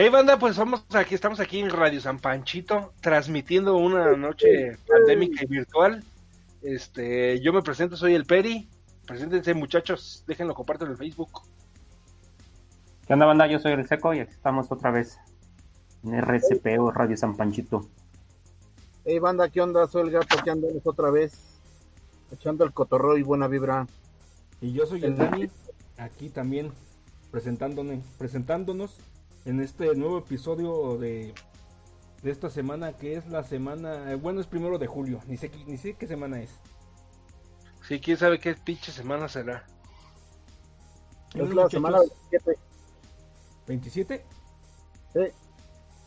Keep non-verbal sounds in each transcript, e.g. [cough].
Hey banda, pues vamos aquí, estamos aquí en Radio San Panchito, transmitiendo una noche pandémica y virtual. Este, yo me presento, soy el Peri. Preséntense muchachos, déjenlo comparto en el Facebook. ¿Qué onda banda? Yo soy el Seco y aquí estamos otra vez en RCP o Radio San Panchito. Hey banda, ¿qué onda? Soy el gato, aquí andamos otra vez, echando el cotorro y buena vibra. Y yo soy el Dani, aquí también presentándonos, presentándonos en este nuevo episodio de, de esta semana que es la semana, eh, bueno es primero de julio, ni sé, ni sé qué semana es. Sí, quién sabe qué pinche semana será. Es la semana 27. ¿27? Sí.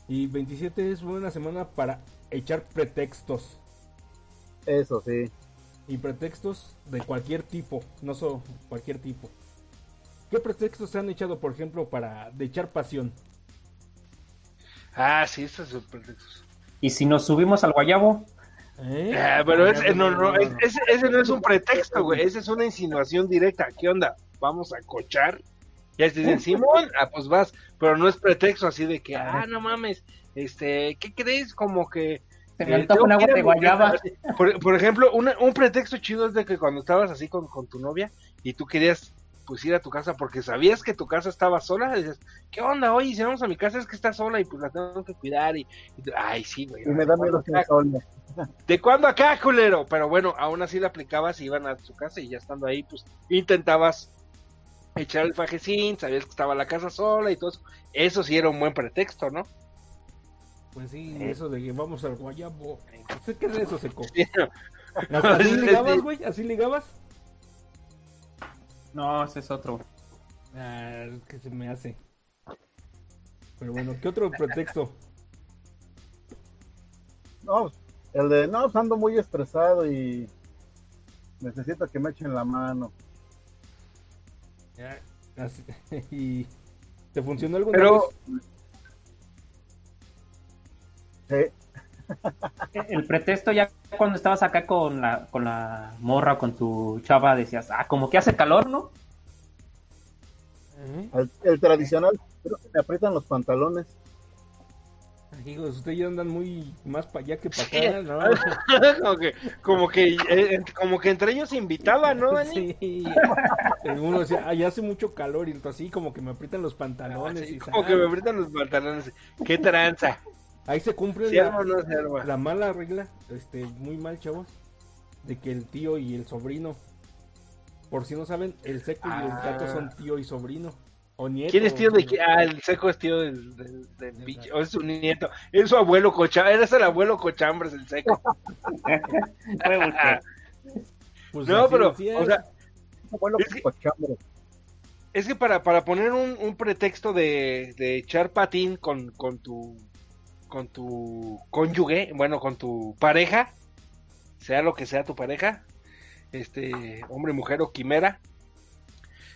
Y 27 es buena semana para echar pretextos. Eso sí. Y pretextos de cualquier tipo, no solo cualquier tipo. ¿Qué pretextos se han echado, por ejemplo, para de echar pasión? Ah, sí, estos son pretextos. ¿Y si nos subimos al guayabo? ¿Eh? Ah, pero es, no, no, es- ese, ese no es un pretexto, güey. Esa es una insinuación directa. ¿Qué onda? ¿Vamos a cochar? Ya te dicen, Simón, ah, pues vas. Pero no es pretexto así de que, ah, no mames, este, ¿qué crees? Como que. Se me eh, un agua de guayaba. por ejemplo, una- un pretexto chido es de que cuando estabas así con, con tu novia y tú querías pues ir a tu casa porque sabías que tu casa estaba sola, dices, ¿qué onda? Oye, si vamos a mi casa es que está sola y pues la tengo que cuidar y, y ay, sí, güey. Y me da miedo que solme. ¿De cuándo acá, culero? Pero bueno, aún así la aplicabas y iban a su casa y ya estando ahí, pues intentabas echar el fajecín, sabías que estaba la casa sola y todo eso. Eso sí era un buen pretexto, ¿no? Pues sí, Eh. eso de que vamos al guayabo. ¿Usted qué es eso, Seco? Sí, ¿Así [laughs] Sí, ligabas, güey? ¿Así ligabas? No, ese es otro. Ah, que se me hace. Pero bueno, ¿qué otro pretexto? No, el de, no, pues ando muy estresado y necesito que me echen la mano. Ya, así- [laughs] ¿Y te funcionó alguna Pero, vez? Sí, El pretexto ya cuando estabas acá con la, con la morra, con tu chava, decías, ah, como que hace calor, ¿no? El, el tradicional, creo que me aprietan los pantalones. Hijos, ustedes ya andan muy más para allá que para acá, ¿no? [laughs] como que, como que, eh, como que entre ellos se invitaban, ¿no, Dani? Sí. Uno decía, ay, hace mucho calor y entonces así como que me aprietan los pantalones. Así y como ah, que me aprietan los pantalones. ¡Qué tranza! Ahí se cumple ¿Sí la, o no se arma? la mala regla, este, muy mal, chavos, de que el tío y el sobrino, por si no saben, el seco y el Ah. gato son tío y sobrino. O nieto. ¿Quién es tío de quién? Ah, el seco es tío del, del, del pinche- o es su nieto. Es su abuelo cochambres, eres el abuelo cochambres, el seco. [laughs] Pues No, pero, o sea, Es que- es que para, para poner un, un pretexto de, de echar patín con, con tu con tu cónyuge, bueno, con tu pareja, sea lo que sea tu pareja, este, hombre, mujer o quimera,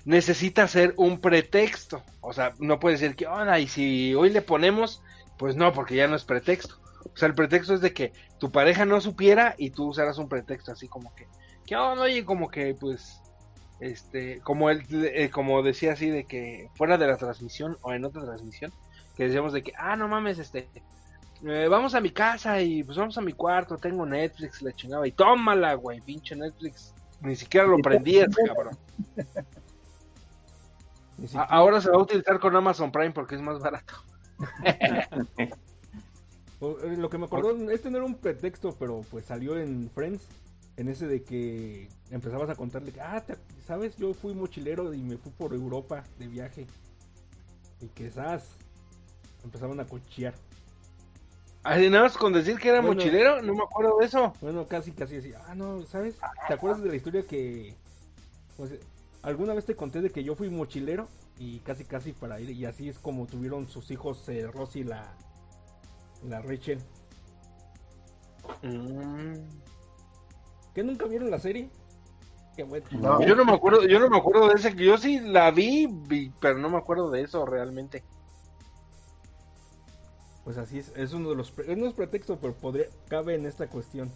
necesita ser un pretexto. O sea, no puede decir que, onda, y si hoy le ponemos, pues no, porque ya no es pretexto. O sea, el pretexto es de que tu pareja no supiera y tú usaras un pretexto así como que, ¿qué onda? Oye, como que, pues, este, como él, eh, como decía así de que fuera de la transmisión o en otra transmisión, que decíamos de que, ah, no mames, este, eh, vamos a mi casa y pues vamos a mi cuarto, tengo Netflix, la chingaba, y tómala, güey, pinche Netflix, ni siquiera lo prendías, [laughs] cabrón. A- ahora se va a utilizar con Amazon Prime porque es más barato. [laughs] eh, Lo que me acordó, este no era un pretexto, pero pues salió en Friends, en ese de que empezabas a contarle que, ah, te- ¿sabes? Yo fui mochilero y me fui por Europa de viaje. Y que esas empezaban a cochear. Así nada más con decir que era Bueno. mochilero, no me acuerdo de eso. Bueno, casi, casi así. Ah, no, ¿sabes? ¿Te acuerdas de la historia que... sea, alguna vez te conté de que yo fui mochilero y casi, casi para ir. Y así es como tuvieron sus hijos eh, Rosy y la, la Rachel. Mm. ¿Que nunca vieron la serie? Qué bueno. No. Yo no me acuerdo, yo no me acuerdo de ese, yo sí la vi, pero no me acuerdo de eso realmente. Pues así es, es uno de los... pre- No es pretexto, pero podría, cabe en esta cuestión.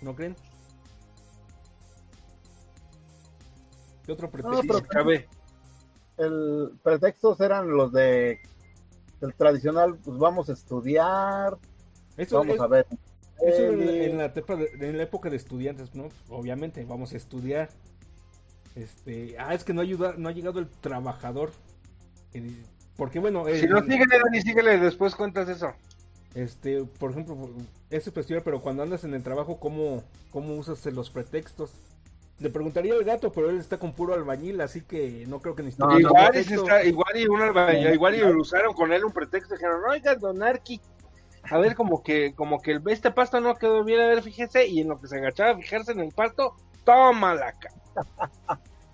¿No creen? ¿Qué otro pretexto? pero- Cabe. El pretextos eran los de el tradicional, pues vamos a estudiar, Eso vamos es- a ver. Eso en, peli. en la etapa de- en la época de estudiantes, ¿no? Obviamente, vamos a estudiar. Este, ah, es que no ayuda, no ha llegado el trabajador. Eh, Porque bueno, Si el- no, síguele, Dani, síguele, después cuentas eso. este, por ejemplo, eso es festival, pero cuando andas en el trabajo, ¿cómo, cómo usas los pretextos? Le preguntaría al gato, pero él está con puro albañil, así que no creo que necesite No, igual, está- igual y un alba- igual y usaron con él un pretexto, dijeron, oiga, don Arqui, a ver, como que, como que el, este pasto no quedó bien, a ver, fíjese, y en lo que se agachaba a fijarse en el pasto, toma la ca.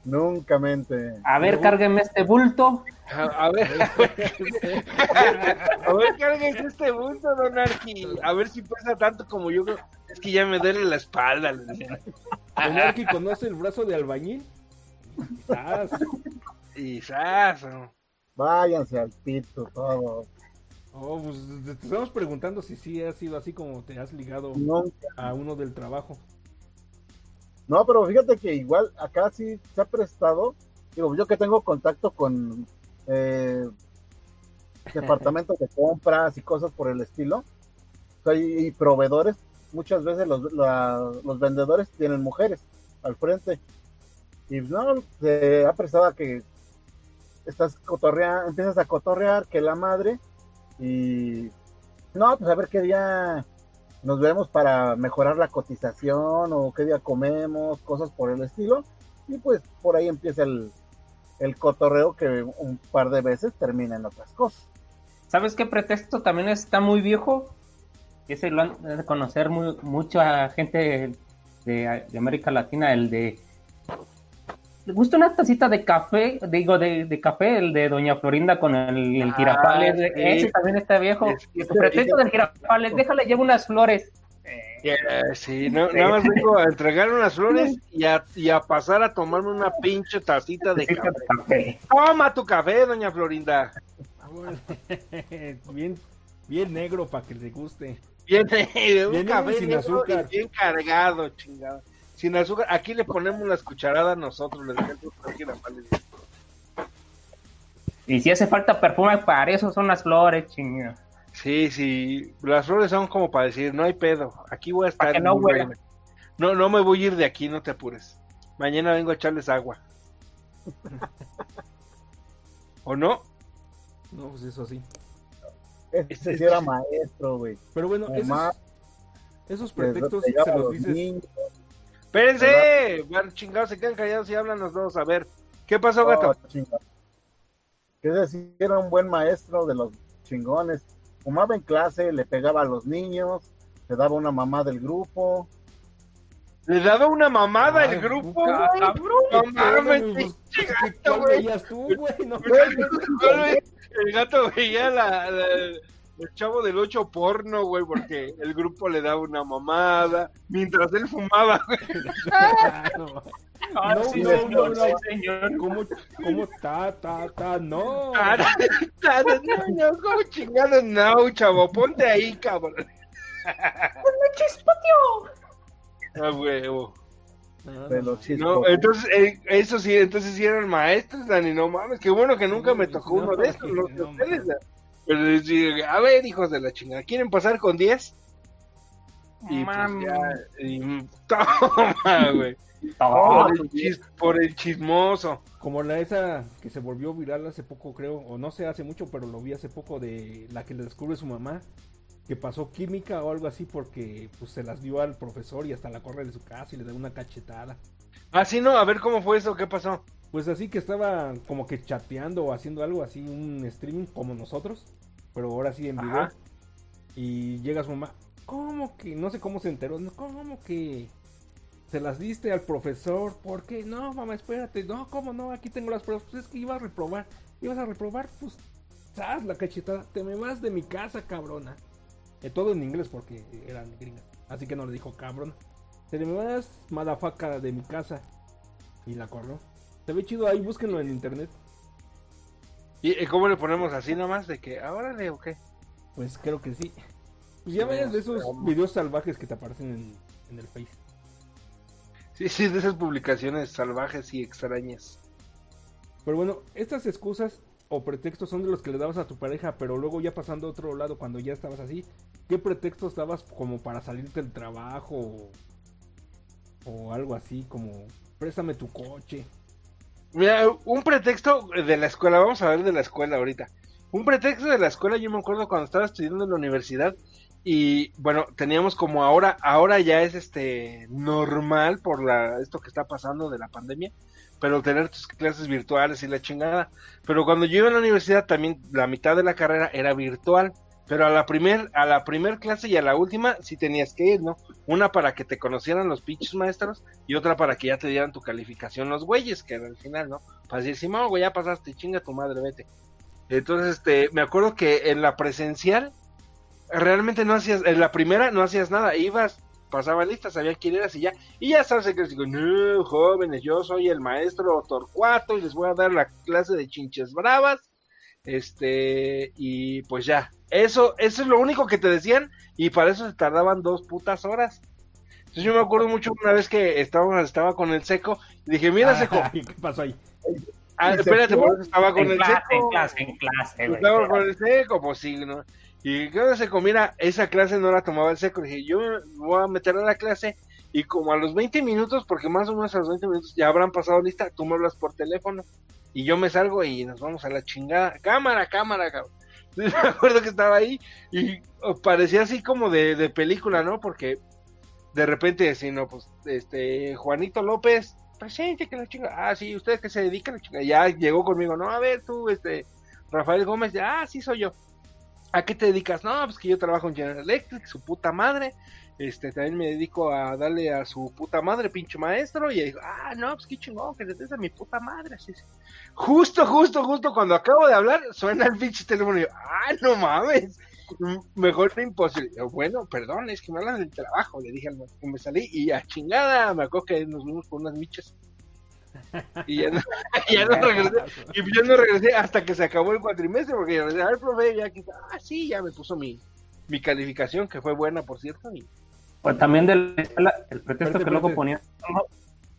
Nunca mente. A ver, No. cárgueme este bulto. A, a ver, a ver, cárguense este bulto, don Arqui, a ver si pesa tanto como yo, es que ya me duele la espalda. Don Arqui conoce el brazo de albañil. Quizás. ¿no? Váyanse al pito, todo. Oh, pues te estamos preguntando si sí ha sido así como te has ligado Nunca. a uno del trabajo. No, pero fíjate que igual acá sí se ha prestado. Digo, yo que tengo contacto con eh, [laughs] departamentos de compras y cosas por el estilo, o sea, y, y proveedores, muchas veces los, la- los vendedores tienen mujeres al frente. Y no, se ha prestado a que estás cotorreando, empiezas a cotorrear que la madre y no, pues a ver qué día nos vemos para mejorar la cotización o qué día comemos, cosas por el estilo. Y pues por ahí empieza el, el cotorreo que un par de veces termina en otras cosas. ¿Sabes qué pretexto también está muy viejo? Ese lo han de conocer muy, mucha gente de, de América Latina, el de... ¿Le gusta una tacita de café? Digo, de, de café, el de Doña Florinda con el, el Ah, girafales. sí. Ese también está viejo. Es- El pretexto del girafales, déjale, llevo unas flores. Eh, sí, no, nada más vengo a entregar unas flores y a, y a pasar a tomarme una pinche tacita de café. Toma tu café, doña Florinda. [laughs] Bien, bien negro para que le guste. Viene [laughs] un Viene café sin negro azúcar. y bien cargado, chingada. Sin azúcar. Aquí le ponemos las cucharadas nosotros, dejamos pálida. Y si hace falta perfume, para eso son las flores, chinga. Sí, sí, las flores son como para decir, no hay pedo, aquí voy a estar. Para que no huela. No, no me voy a ir de aquí, no te apures. Mañana vengo a echarles agua. [laughs] ¿O no? No, pues eso sí. Este sí era maestro, güey. Pero bueno, esos, esos pretextos se los los dices. niños. Espérense, van chingados, se quedan callados y hablan los dos. A ver, ¿qué pasó, gato? Oh. Que sí era un buen maestro de los chingones. Fumaba en clase, le pegaba a los niños, le daba una mamá del grupo. Le daba una mamada Ay, al grupo, güey. cabrón, No [laughs] mames, pinche gato, Güey, El gato veía la, la- el chavo del 8 porno, güey, porque el grupo le daba una mamada mientras él fumaba, güey. no, Ah, No, sí, no, señor, no, no. sí, señor. ¿Cómo, cómo ta, ta, ta? No. Cara, no, no, ¿Cómo chingados? No, chavo, ponte ahí, cabrón. A huevo. No, De no, los chispas. No, entonces, eh, eso sí, entonces sí eran maestros, Dani, no mames, qué bueno que nunca me tocó No, uno de estos, los de ustedes. Pero les digo, a ver, hijos de la chingada, ¿quieren pasar con 10? Y pues ya, y, [laughs] toma, güey, por, el chis- por el chismoso. Como la esa que se volvió viral hace poco, creo, o no sé, hace mucho, pero lo vi hace poco de la que le descubre su mamá, que pasó química o algo así porque pues se las dio al profesor y hasta la corre de su casa y le da una cachetada. Ah, sí, no, a ver cómo fue eso, qué pasó. Pues así que estaba como que chateando o haciendo algo así, un streaming como nosotros, pero ahora sí en video. Ajá. Y llega su mamá, ¿cómo que? No sé cómo se enteró, ¿cómo que? Se las diste al profesor, ¿por qué? No, mamá, espérate, no, ¿cómo no? Aquí tengo las pruebas, pues es que iba a reprobar, ibas a reprobar, pues, ¿sabes? La cachetada, te me vas de mi casa, cabrona. Eh, todo en inglés porque eran gringas, así que no le dijo cabrón. Te me vas, madafaca, de mi casa. Y la corrió. Se ve chido ahí, búsquenlo en internet. ¿Y cómo le ponemos así nomás? De que, ahora le o qué? Pues creo que sí. Pues ya ves de esos videos salvajes que te aparecen en, en el Face. Sí, sí, de esas publicaciones salvajes y extrañas. Pero bueno, estas excusas o pretextos son de los que le dabas a tu pareja, pero luego ya pasando a otro lado cuando ya estabas así? ¿Qué pretextos dabas como para salirte del trabajo o, o algo así como préstame tu coche? Mira, un pretexto de la escuela, vamos a ver de la escuela ahorita. Un pretexto de la escuela, yo me acuerdo cuando estaba estudiando en la universidad y bueno, teníamos como ahora, ahora ya es este normal por la, esto que está pasando de la pandemia, pero tener tus clases virtuales y la chingada. Pero cuando yo iba a la universidad también la mitad de la carrera era virtual, pero a la primer, a la primer clase y a la última sí tenías que ir, ¿no? Una para que te conocieran los pinches maestros y otra para que ya te dieran tu calificación los güeyes, que era al final, ¿no? Para decir, sí, güey, ya pasaste, chinga tu madre, vete. Entonces, este, me acuerdo que en la presencial realmente no hacías, en la primera no hacías nada, ibas, pasaba lista, sabía quién eras y ya, y ya sabes que digo, no, jóvenes, yo soy el maestro Torcuato y les voy a dar la clase de chinches bravas, este, y pues ya, eso, eso es lo único que te decían, y para eso se tardaban dos putas horas. Entonces yo me acuerdo mucho una vez que estaba, estaba con el seco, y dije, mira seco, [laughs] ¿Qué pasó ahí? ah, espérate, por eso estaba con en el clase, seco. en clase, en clase, güey. Estaba con el seco, pues sí, ¿no? Y cada seco, mira, esa clase no la tomaba el seco. Dije, yo me voy a meter a la clase y como a los 20 minutos, porque más o menos a los 20 minutos ya habrán pasado lista, tú me hablas por teléfono y yo me salgo y nos vamos a la chingada. Cámara, cámara, cabrón. [laughs] Me acuerdo que estaba ahí y parecía así como de, de película, ¿no? Porque de repente, si no, pues, este, Juanito López, presente, que la chinga. Ah, sí, ustedes que se dedican la chinga. Ya llegó conmigo, no, a ver, tú, este, Rafael Gómez, ah, sí soy yo. ¿A qué te dedicas? No, pues que yo trabajo en General Electric, su puta madre. Este, también me dedico a darle a su puta madre, pinche maestro. Y digo, ah, no, pues qué chingón, que des a mi puta madre. Así, así. Justo, justo, justo cuando acabo de hablar, suena el pinche teléfono y yo, ah, no mames. Mejor imposible. Bueno, perdón, es que me hablan del trabajo. Le dije al me salí y a chingada, me acuerdo que nos vimos con unas michas. Y ya no, [laughs] ya regresé. Y yo no regresé hasta que se acabó el cuatrimestre, porque yo regresé, a ver, profe, ya que ah, sí, ya me puso mi, mi calificación, que fue buena, por cierto. Y... Pues también de la escuela, el pretexto Espérate, que luego.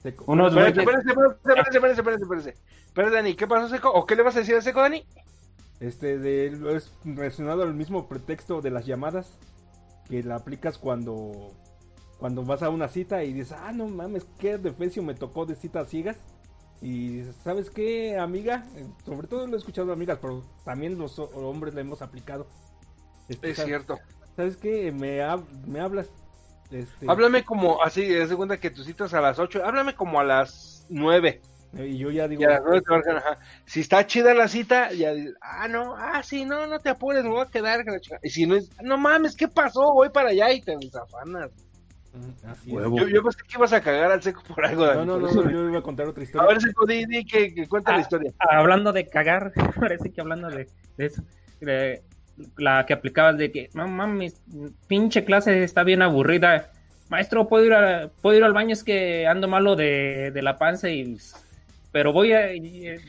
Seco. Unos Espérate, espérate, espérate, espérate, espérate, espérate, espérate. Espérate, Dani, ¿qué pasó, Seco? ¿O qué le vas a decir a Seco, Dani? Este, de, es relacionado al mismo pretexto de las llamadas que la aplicas cuando cuando vas a una cita y dices, ah, no mames, qué defensivo me tocó de citas ciegas. Y dices, ¿sabes qué, amiga? Eh, Sobre todo lo he escuchado de amigas, pero también los ho- hombres la hemos aplicado. Este, Es ¿sabes- cierto. ¿Sabes qué? Me, me hablas. Este, Háblame como, así, de segunda que tus citas a las 8, háblame como a las 9. Y yo ya digo, Y a las 9 te marcan, ajá. Si está chida la cita, ya dices, ah, no, ah, sí, no, no te apures, me voy a quedar. que la chingada". Y si no es, no mames, ¿qué pasó? Voy para allá y te desafanas. "Mm, así es". Huevo. Yo, yo pensé que ibas a cagar al seco por algo, Dani. No, no, no, no, yo iba a contar otra A historia. ver, seco, di, di que, que cuenta la Ah. historia. Hablando de cagar, [laughs] parece que hablando de, de eso, de la que aplicabas de que, no mames, pinche clase está bien aburrida. Maestro, ¿puedo ir, a- ¿puedo ir al baño? Es que ando malo de, de la panza y... Pero voy a,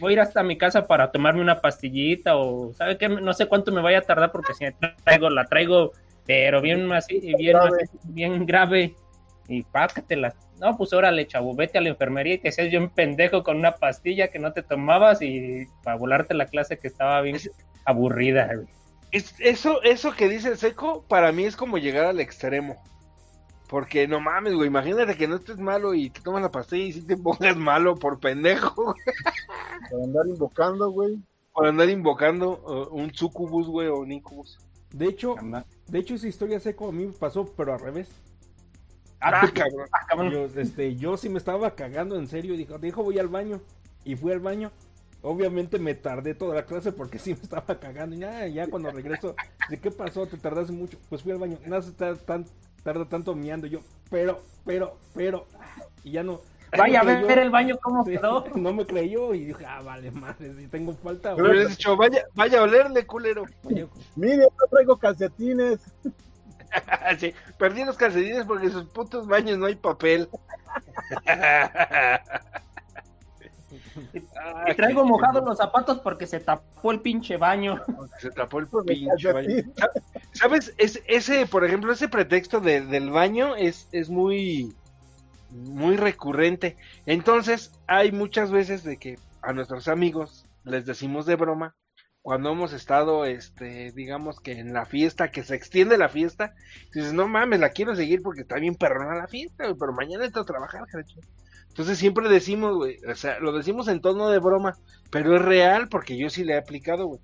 voy a ir hasta mi casa para tomarme una pastillita o, ¿sabe qué? No sé cuánto me vaya a tardar porque si traigo, la traigo, pero bien así, bien Grave. así, bien grave. Y pácatela. No, pues órale, chavo, vete a la enfermería y te hacías bien pendejo con una pastilla que no te tomabas y para volarte la clase que estaba bien aburrida. güey. Es- eso, eso que dice el seco, para mí es como llegar al extremo. Porque no mames, güey, imagínate que no estés malo y te tomas la pastilla y si te pongas [laughs] malo por pendejo, Para andar invocando, güey. por andar invocando uh, un sucubus, güey, o un incubus. De hecho, de hecho esa historia seco a mí me pasó, pero al revés. Ah, cabrón. Ah, cabrón. Yo, este, yo sí me estaba cagando en serio. Dijo, dijo, voy al baño. Y fui al baño. Obviamente me tardé toda la clase porque sí me estaba cagando. Y ya, ya cuando regreso, ¿de qué pasó? ¿Te tardaste mucho? Pues fui al baño. Nada se tarda, tan, tarda tanto miando. Yo, pero, pero, pero. ah, Y ya no. Vaya a no ver el baño cómo Sí, quedó. [laughs] no me creyó. Y dije, ah, vale, madre, si tengo falta. Me hubieras dicho, vaya, vaya a olerle, culero. Mire, no traigo calcetines. [laughs] sí, perdí los calcetines porque en sus putos baños no hay papel. [laughs] [laughs] Y traigo mojados los zapatos porque se tapó el pinche baño. [laughs] Se tapó el pinche baño. ¿Sabes? Es, ese, por ejemplo, ese pretexto de- del baño es, es muy, muy recurrente. Entonces, hay muchas veces de que a nuestros amigos les decimos de broma, cuando hemos estado, este, digamos que en la fiesta, que se extiende la fiesta, dices, no mames, la quiero seguir porque está bien perrona la fiesta, pero mañana tengo que trabajar, cacho. Entonces siempre decimos, güey, o sea, lo decimos en tono de broma, pero es real porque yo sí le he aplicado, güey.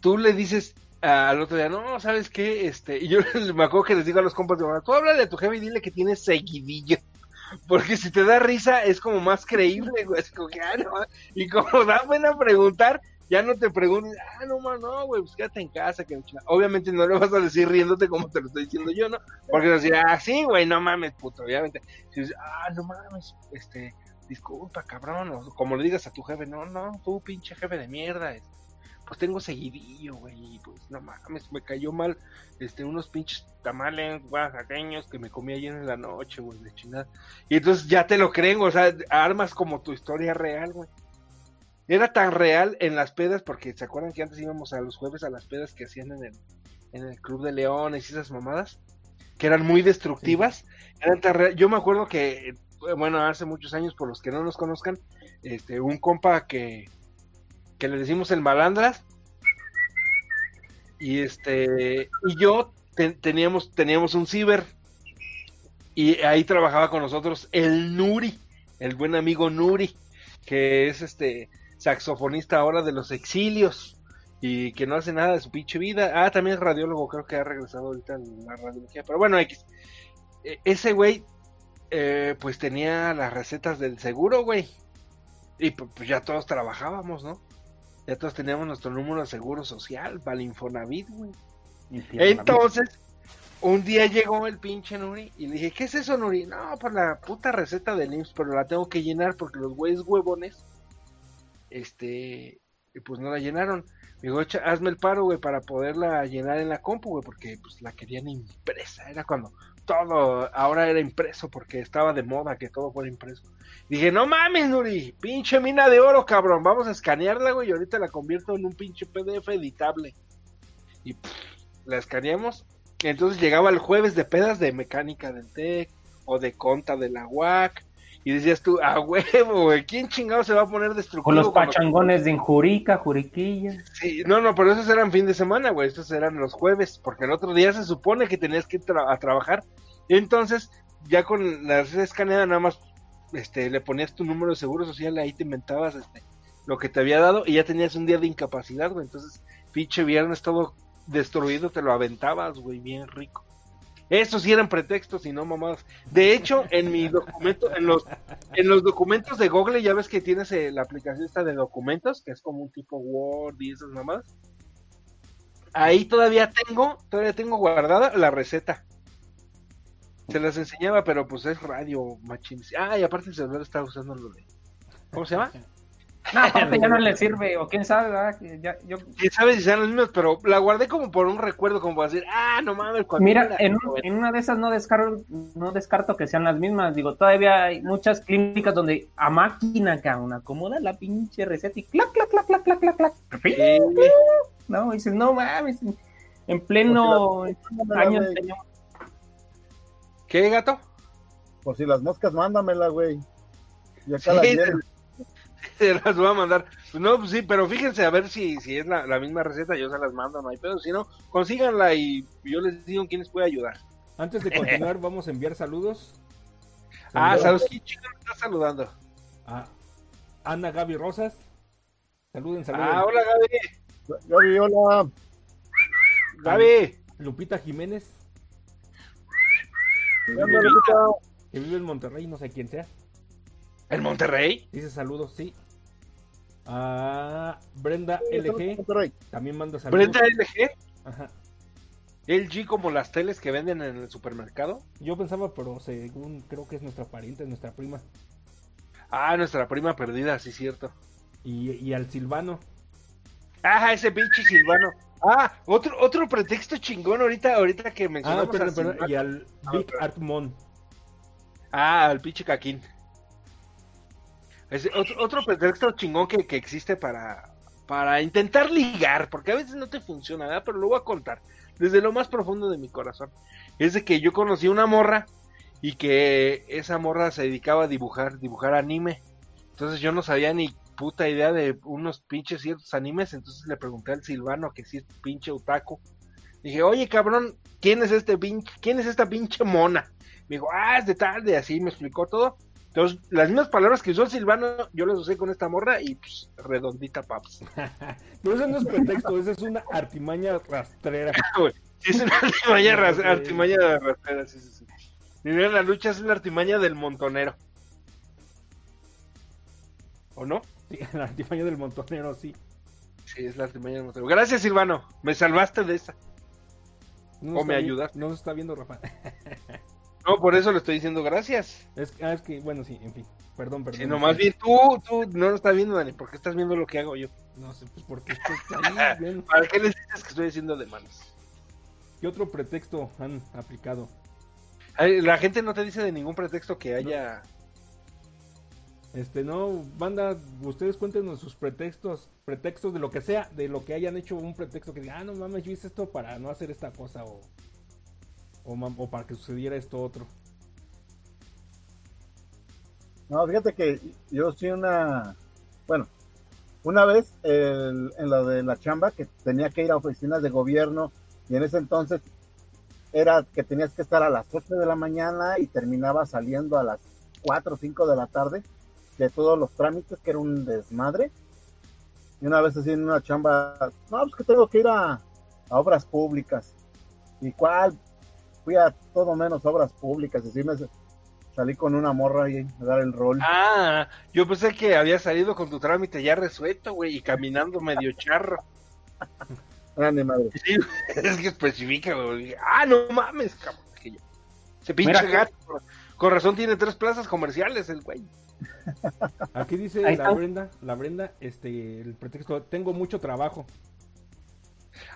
Tú le dices al otro día, no, ¿sabes qué? Este, y yo [laughs] me acuerdo que les digo a los compas de tú habla de tu jefe y dile que tienes seguidillo. [laughs] Porque si te da risa es como más creíble, güey. Es como que, ah, no. Y como da pena preguntar, ya no te preguntes, ah, no, man, no, güey, pues quédate en casa. Que Obviamente no le vas a decir riéndote como te lo estoy diciendo yo, ¿no? Porque vas a decir, ah, sí, güey, no mames, puto, obviamente. Si dices, ah, no mames, este, disculpa, cabrón, o como le digas a tu jefe, no, no, tú, pinche jefe de mierda, este pues tengo seguidillo, güey, pues no mames, me cayó mal, este, unos pinches tamales oaxaqueños que me comí ayer en la noche, güey, de chingada. Y entonces ya te lo creen, o sea, armas como tu historia real, güey. Era tan real en las pedas, porque se acuerdan que antes íbamos a los jueves a las pedas que hacían en el, en el Club de Leones y esas mamadas, que eran muy destructivas. Eran tan real. Yo me acuerdo que, bueno, hace muchos años, por los que no nos conozcan, este, un compa que, que le decimos el malandras. Y este, y yo teníamos, teníamos un ciber. Y ahí trabajaba con nosotros el Nuri, el buen amigo Nuri, que es este saxofonista ahora de los exilios y que no hace nada de su pinche vida. Ah, también es radiólogo, creo que ha regresado ahorita en la radiología. Pero bueno, X. E, ese güey, eh, pues tenía las recetas del seguro, güey. Y pues ya todos trabajábamos, ¿no? Ya todos teníamos nuestro número de seguro social para el Infonavit, güey. Entonces, un día llegó el pinche Nuri y le dije, ¿qué es eso, Nuri? No, por la puta receta del IMSS, pero la tengo que llenar porque los güeyes huevones, este, pues no la llenaron. Me dijo, hazme el paro, güey, para poderla llenar en la compu, güey, porque pues la querían impresa. Era cuando todo ahora era impreso porque estaba de moda que todo fuera impreso. Dije, no mames, Nuri, pinche mina de oro, cabrón. Vamos a escanearla, güey, y ahorita la convierto en un pinche PDF editable. Y la escaneamos. Entonces llegaba el jueves de pedas de mecánica del TEC o de conta de la UAC. Y decías tú, a huevo, güey, ¿quién chingado se va a poner destructivo? Con los pachangones de Injurica, Juriquilla. Sí, no, no, pero esos eran fin de semana, güey, estos eran los jueves, porque el otro día se supone que tenías que ir a trabajar. Entonces, ya con la red escaneada, nada más este, le ponías tu número de seguro social, ahí te inventabas este, lo que te había dado y ya tenías un día de incapacidad, güey. Entonces, pinche viernes todo destruido, te lo aventabas, güey, bien rico. Esos sí eran pretextos y no mamadas. De hecho, en mi documento, en los, en los documentos de Google, ya ves que tienes eh, la aplicación esta de documentos, que es como un tipo Word y esas mamadas. Ahí todavía tengo, todavía tengo guardada la receta. Se las enseñaba, pero pues es radio, machín. Ah, y aparte el celular estaba usando lo de. ¿Cómo se llama? No, aparte [laughs] ya no le sirve, o quién sabe, ¿verdad? Ya, yo... Quién sabe si sean los mismos, pero la guardé como por un recuerdo, como para decir, ah, no mames. Mira, en, en, una de esas no descarto, no descarto que sean las mismas. Digo, todavía hay muchas clínicas donde a máquina, cabrón, acomoda la pinche receta y clac, clac, clac, clac, clac, clac, clac. No, dices, no mames, en pleno año teníamos ¿Qué, gato? Por si las moscas, mándamela, güey. Y acá la [laughs] se, las voy a mandar. Pues no, pues sí, pero fíjense a ver si, si es la, misma receta, yo se las mando, no hay pedo. Si no, consíganla y yo les digo quién les puede ayudar. Antes de continuar, vamos a enviar saludos. Ah, saludos. ¿Quién chico está saludando? Ah, Ana Gaby Rosas. Saluden, saluden. Ah, hola Gaby. Gaby, hola. Gaby. Lupita Jiménez. Que vive en Monterrey, no sé quién sea. ¿En Monterrey? Dice saludos, sí. A Brenda LG. También manda saludos. ¿Brenda LG? Ajá. LG como las teles que venden en el supermercado. Yo pensaba, pero según creo que es nuestra pariente, nuestra prima. Ah, nuestra prima perdida, sí, cierto. Y, y al Silvano. Ajá, ese pinche Silvano. Ah, otro, otro pretexto chingón ahorita, ahorita que mencionamos. Ah, y al Big Artmon. Ah, al pinche Caquín. Es otro, otro pretexto chingón que, que, existe para, para intentar ligar, porque a veces no te funciona, ¿verdad? pero lo voy a contar desde lo más profundo de mi corazón. Es de que yo conocí una morra y que esa morra se dedicaba a dibujar, dibujar anime. Entonces yo no sabía ni puta idea de unos pinches ciertos animes, entonces le pregunté al Silvano que si es pinche otaku. Dije, oye cabrón, ¿quién es este pinche, quién es esta pinche mona? Me dijo, ah, es de tal, de así, me explicó todo. Entonces, las mismas palabras que usó Silvano, yo las usé con esta morra y pues, redondita paps. [laughs] Pero eso no es pretexto, esa es una artimaña rastrera. [laughs] sí, es una [laughs] artimaña, ras- artimaña rastrera, sí, sí, sí. Primero la lucha es la artimaña del montonero. ¿O no? Sí, la artimaña del montonero, sí. Sí, es la artimaña del montonero. Gracias, Silvano. Me salvaste de esa. No O me ayudas. No nos está viendo, Rafa. No, por eso le estoy diciendo gracias. Es, ah, es que, bueno, sí, en fin. Perdón, perdón. Si no, más bien tú, tú no lo estás viendo, Dani, porque estás viendo lo que hago yo. No sé, pues porque estás ahí [laughs] bien. ¿Para qué les dices que estoy haciendo de manos? ¿Qué otro pretexto han aplicado? Ay, La gente no te dice de ningún pretexto que haya. Este, no, banda, ustedes cuéntenos sus pretextos, pretextos de lo que sea, de lo que hayan hecho un pretexto que diga, ah, no mames, yo hice esto para no hacer esta cosa o, o, para que sucediera esto otro. No, fíjate que yo sí una, bueno, una vez el- en lo de la chamba que tenía que ir a oficinas de gobierno y en ese entonces era que tenías que estar a las 8 de la mañana y terminaba saliendo a las 4 o 5 de la tarde de todos los trámites, que era un desmadre. Y una vez así en una chamba, no, pues que tengo que ir a, a obras públicas. ¿Y cuál? Fui a todo menos obras públicas, así me salí con una morra ahí a dar el rol. Ah, yo pensé que había salido con tu trámite ya resuelto, güey, y caminando medio charro. Ah, ni madre. Sí, [laughs] es que especifica, güey. Ah, no mames, cabrón. que yo- Ese pinche gato. con- Con razón tiene tres plazas comerciales el güey. Aquí dice la. Brenda, la Brenda, este, el pretexto, tengo mucho trabajo.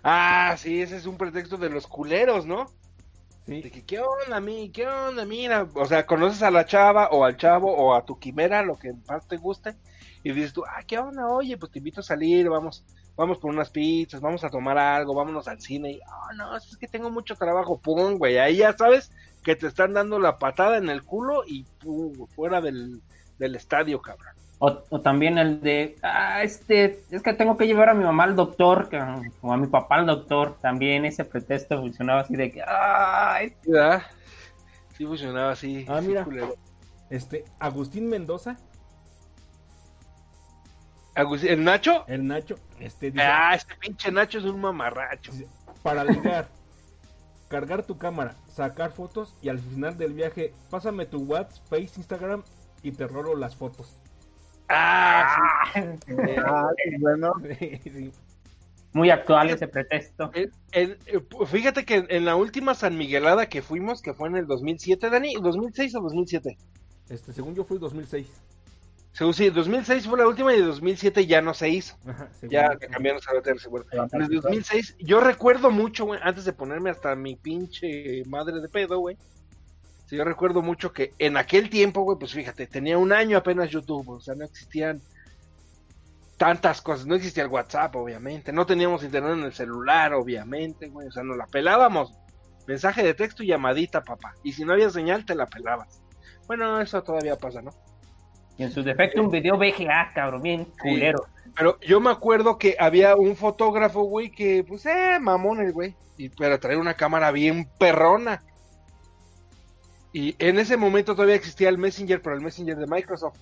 Ah, sí, ese es un pretexto de los culeros, ¿no? Sí, que, ¿qué onda, mi? ¿Qué onda, mira? O sea, conoces a la chava o al chavo o a tu quimera, lo que más te guste, y dices tú, ah, ¿qué onda? Oye, pues te invito a salir, vamos, vamos por unas pizzas, vamos a tomar algo, vámonos al cine, y, oh, no, es que tengo mucho trabajo, pum, güey, ahí ya sabes que te están dando la patada en el culo y pum, fuera del, del estadio, cabrón. O, o también el de, ah, este, es que tengo que llevar a mi mamá al doctor, que- o a mi papá al doctor. También ese pretexto funcionaba así de que, ay, ¿Sí, funcionaba así. Ah, sí, mira. culero. este, Agustín Mendoza, Agustín- ¿El Nacho? el Nacho, este, dice, Ah, este pinche Nacho es un mamarracho. para ligar, cargar tu cámara, sacar fotos y al final del viaje, pásame tu WhatsApp, Face, Instagram y te rolo las fotos. Ah, sí. Ah, bueno. [laughs] Sí, sí. muy actual ese pretexto. En- en- eh, fíjate que en, en la última San Miguelada que fuimos, que fue en el 2007, Dani, ¿2006 o 2007? Este, según yo fue 2006. Según sí, 2006 fue la última y en 2007 ya no se hizo. Ajá, Ya cambiaron a la seguro. En el 2006, yo recuerdo mucho, güey, antes de ponerme hasta mi pinche madre de pedo, güey. Sí, yo recuerdo mucho que en aquel tiempo, güey, pues fíjate, tenía un año apenas YouTube, o sea, no existían tantas cosas, no existía el WhatsApp, obviamente, no teníamos internet en el celular, obviamente, güey, o sea, nos la pelábamos. Mensaje de texto y llamadita, papá. Y si no había señal, te la pelabas. Bueno, eso todavía pasa, ¿no? Y en su defecto un video VGA, cabrón, bien culero. Pero yo me acuerdo que había un fotógrafo, güey, que, pues, eh, mamón el güey. Y, pero traer una cámara bien perrona. Y en ese momento todavía existía el Messenger, pero el Messenger de Microsoft.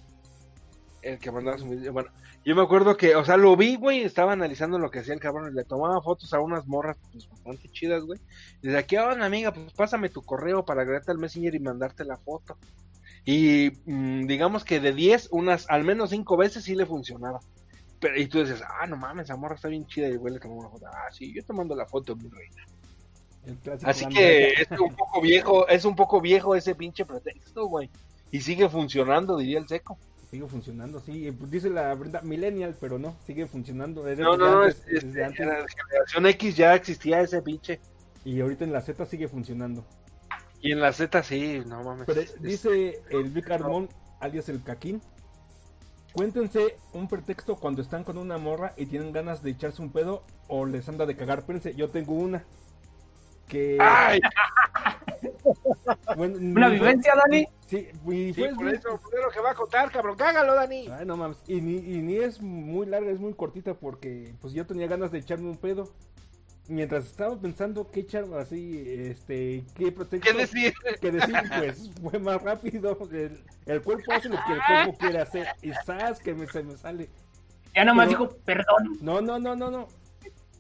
El que mandaba su video. Bueno, yo me acuerdo que, o sea, lo vi, güey, estaba analizando lo que hacía el cabrón. y Le tomaba fotos a unas morras, pues, bastante chidas, güey. Y decía, ¿qué onda, amiga? Pues pásame tu correo para agregarte al Messenger y mandarte la foto. Y mm, digamos que de 10, unas, al menos 5 veces sí le funcionaba. Pero, y tú dices, ah, no mames, esa morra está bien chida y güey le tomó una foto. Ah, sí, yo te mando la foto, mi reina. Así que es un poco viejo, es un poco viejo ese pinche pretexto, güey. Y sigue funcionando, diría el seco. Sigue funcionando, sí. pues Dice la Brenda, millennial, pero no, sigue funcionando. Desde No, no, antes, es- es- desde antes. en la generación X ya existía ese pinche. Y ahorita en la Z sigue funcionando. Y en la Z sí, no mames. Pero es- dice el Vic Armón, alias el Caquín. Cuéntense un pretexto cuando están con una morra y tienen ganas de echarse un pedo o les anda de cagar. Espérense, yo tengo una. Que. ¡Ay! [laughs] bueno, ¿Una ni- vivencia, Dani? Sí, y Sí, fue por eso, por lo que va a contar, cabrón. Cágalo, Dani. Ay, no mames. Y ni, y ni es muy larga, es muy cortita porque pues yo tenía ganas de echarme un pedo. Mientras estaba pensando qué echar así, este, qué pretexto ¿Qué decir? pues fue más rápido. El, el cuerpo hace lo que el cuerpo quiere hacer. Y sabes que me, se me sale. Ya nomás Pero- dijo, perdón. No, no, no, no, no.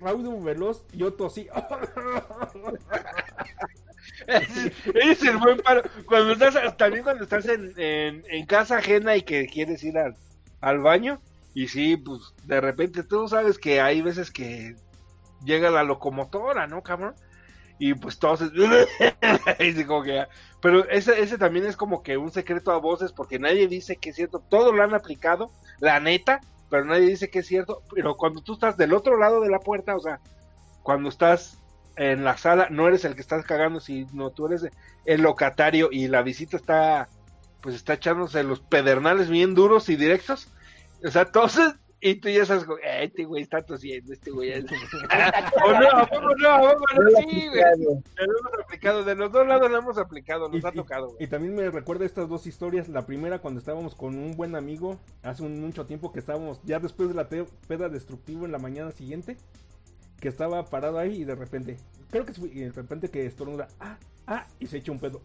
Raudo veloz, yo tosí. [laughs] Ese es el buen paro. Cuando estás, también cuando estás en, en, casa ajena y que quieres ir al, al baño, y sí, pues de repente tú sabes que hay veces que llega la locomotora, ¿no, cabrón? Y pues todos. [laughs] y como que. Pero ese, ese también es como que un secreto a voces porque nadie dice que es cierto. Todos lo han aplicado, la neta, pero nadie dice que es cierto. Pero cuando tú estás del otro lado de la puerta, o sea, cuando estás en la sala, no eres el que estás cagando, sino tú eres el locatario y la visita está, pues está echándose los pedernales bien duros y directos. O sea, entonces, y tú ya sabes, "Eh, este güey está tosiendo, este güey es... [laughs] o no, ¿a poco no, ¿a poco no? Sí, güey. Lo hemos aplicado, de los dos lados lo hemos aplicado, nos Y- ha tocado. Y también me recuerda estas dos historias. La primera cuando estábamos con un buen amigo, hace un mucho tiempo que estábamos, ya después de la te- peda destructiva en la mañana siguiente, que estaba parado ahí y de repente, creo que fue- y de repente que estornuda, ah, ah, y se echa un pedo.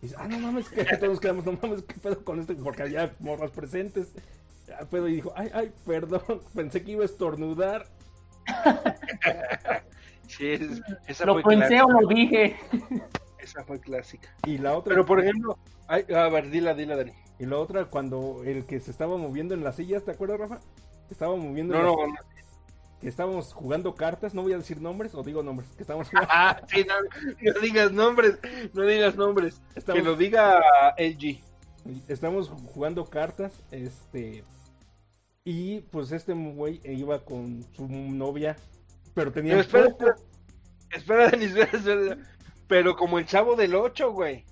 Y dice, ah, no mames, que todos nos quedamos, no mames, qué pedo con esto, porque había morras presentes. Ah, pedo y dijo, ay, ay, perdón, [laughs] pensé que iba a estornudar. Sí, es- esa, Lo fue pensé clásica, o lo dije. esa fue clásica. Y la otra, Pero por ejemplo, ay, a ver, dila, dila, Dani. y la otra cuando el que se estaba moviendo en las sillas, ¿te acuerdas, Rafa? Estaba moviendo No, en no, las- no. que estábamos jugando cartas, no voy a decir nombres, o digo nombres, que estábamos [laughs] jugando, Ah, sí, no, no digas nombres, no digas nombres. Estamos- Que lo diga LG. Estábamos jugando cartas, este, y pues este güey iba con su novia, pero tenía Pero espera, Espera, espera, espera. Pero como el chavo del 8, güey.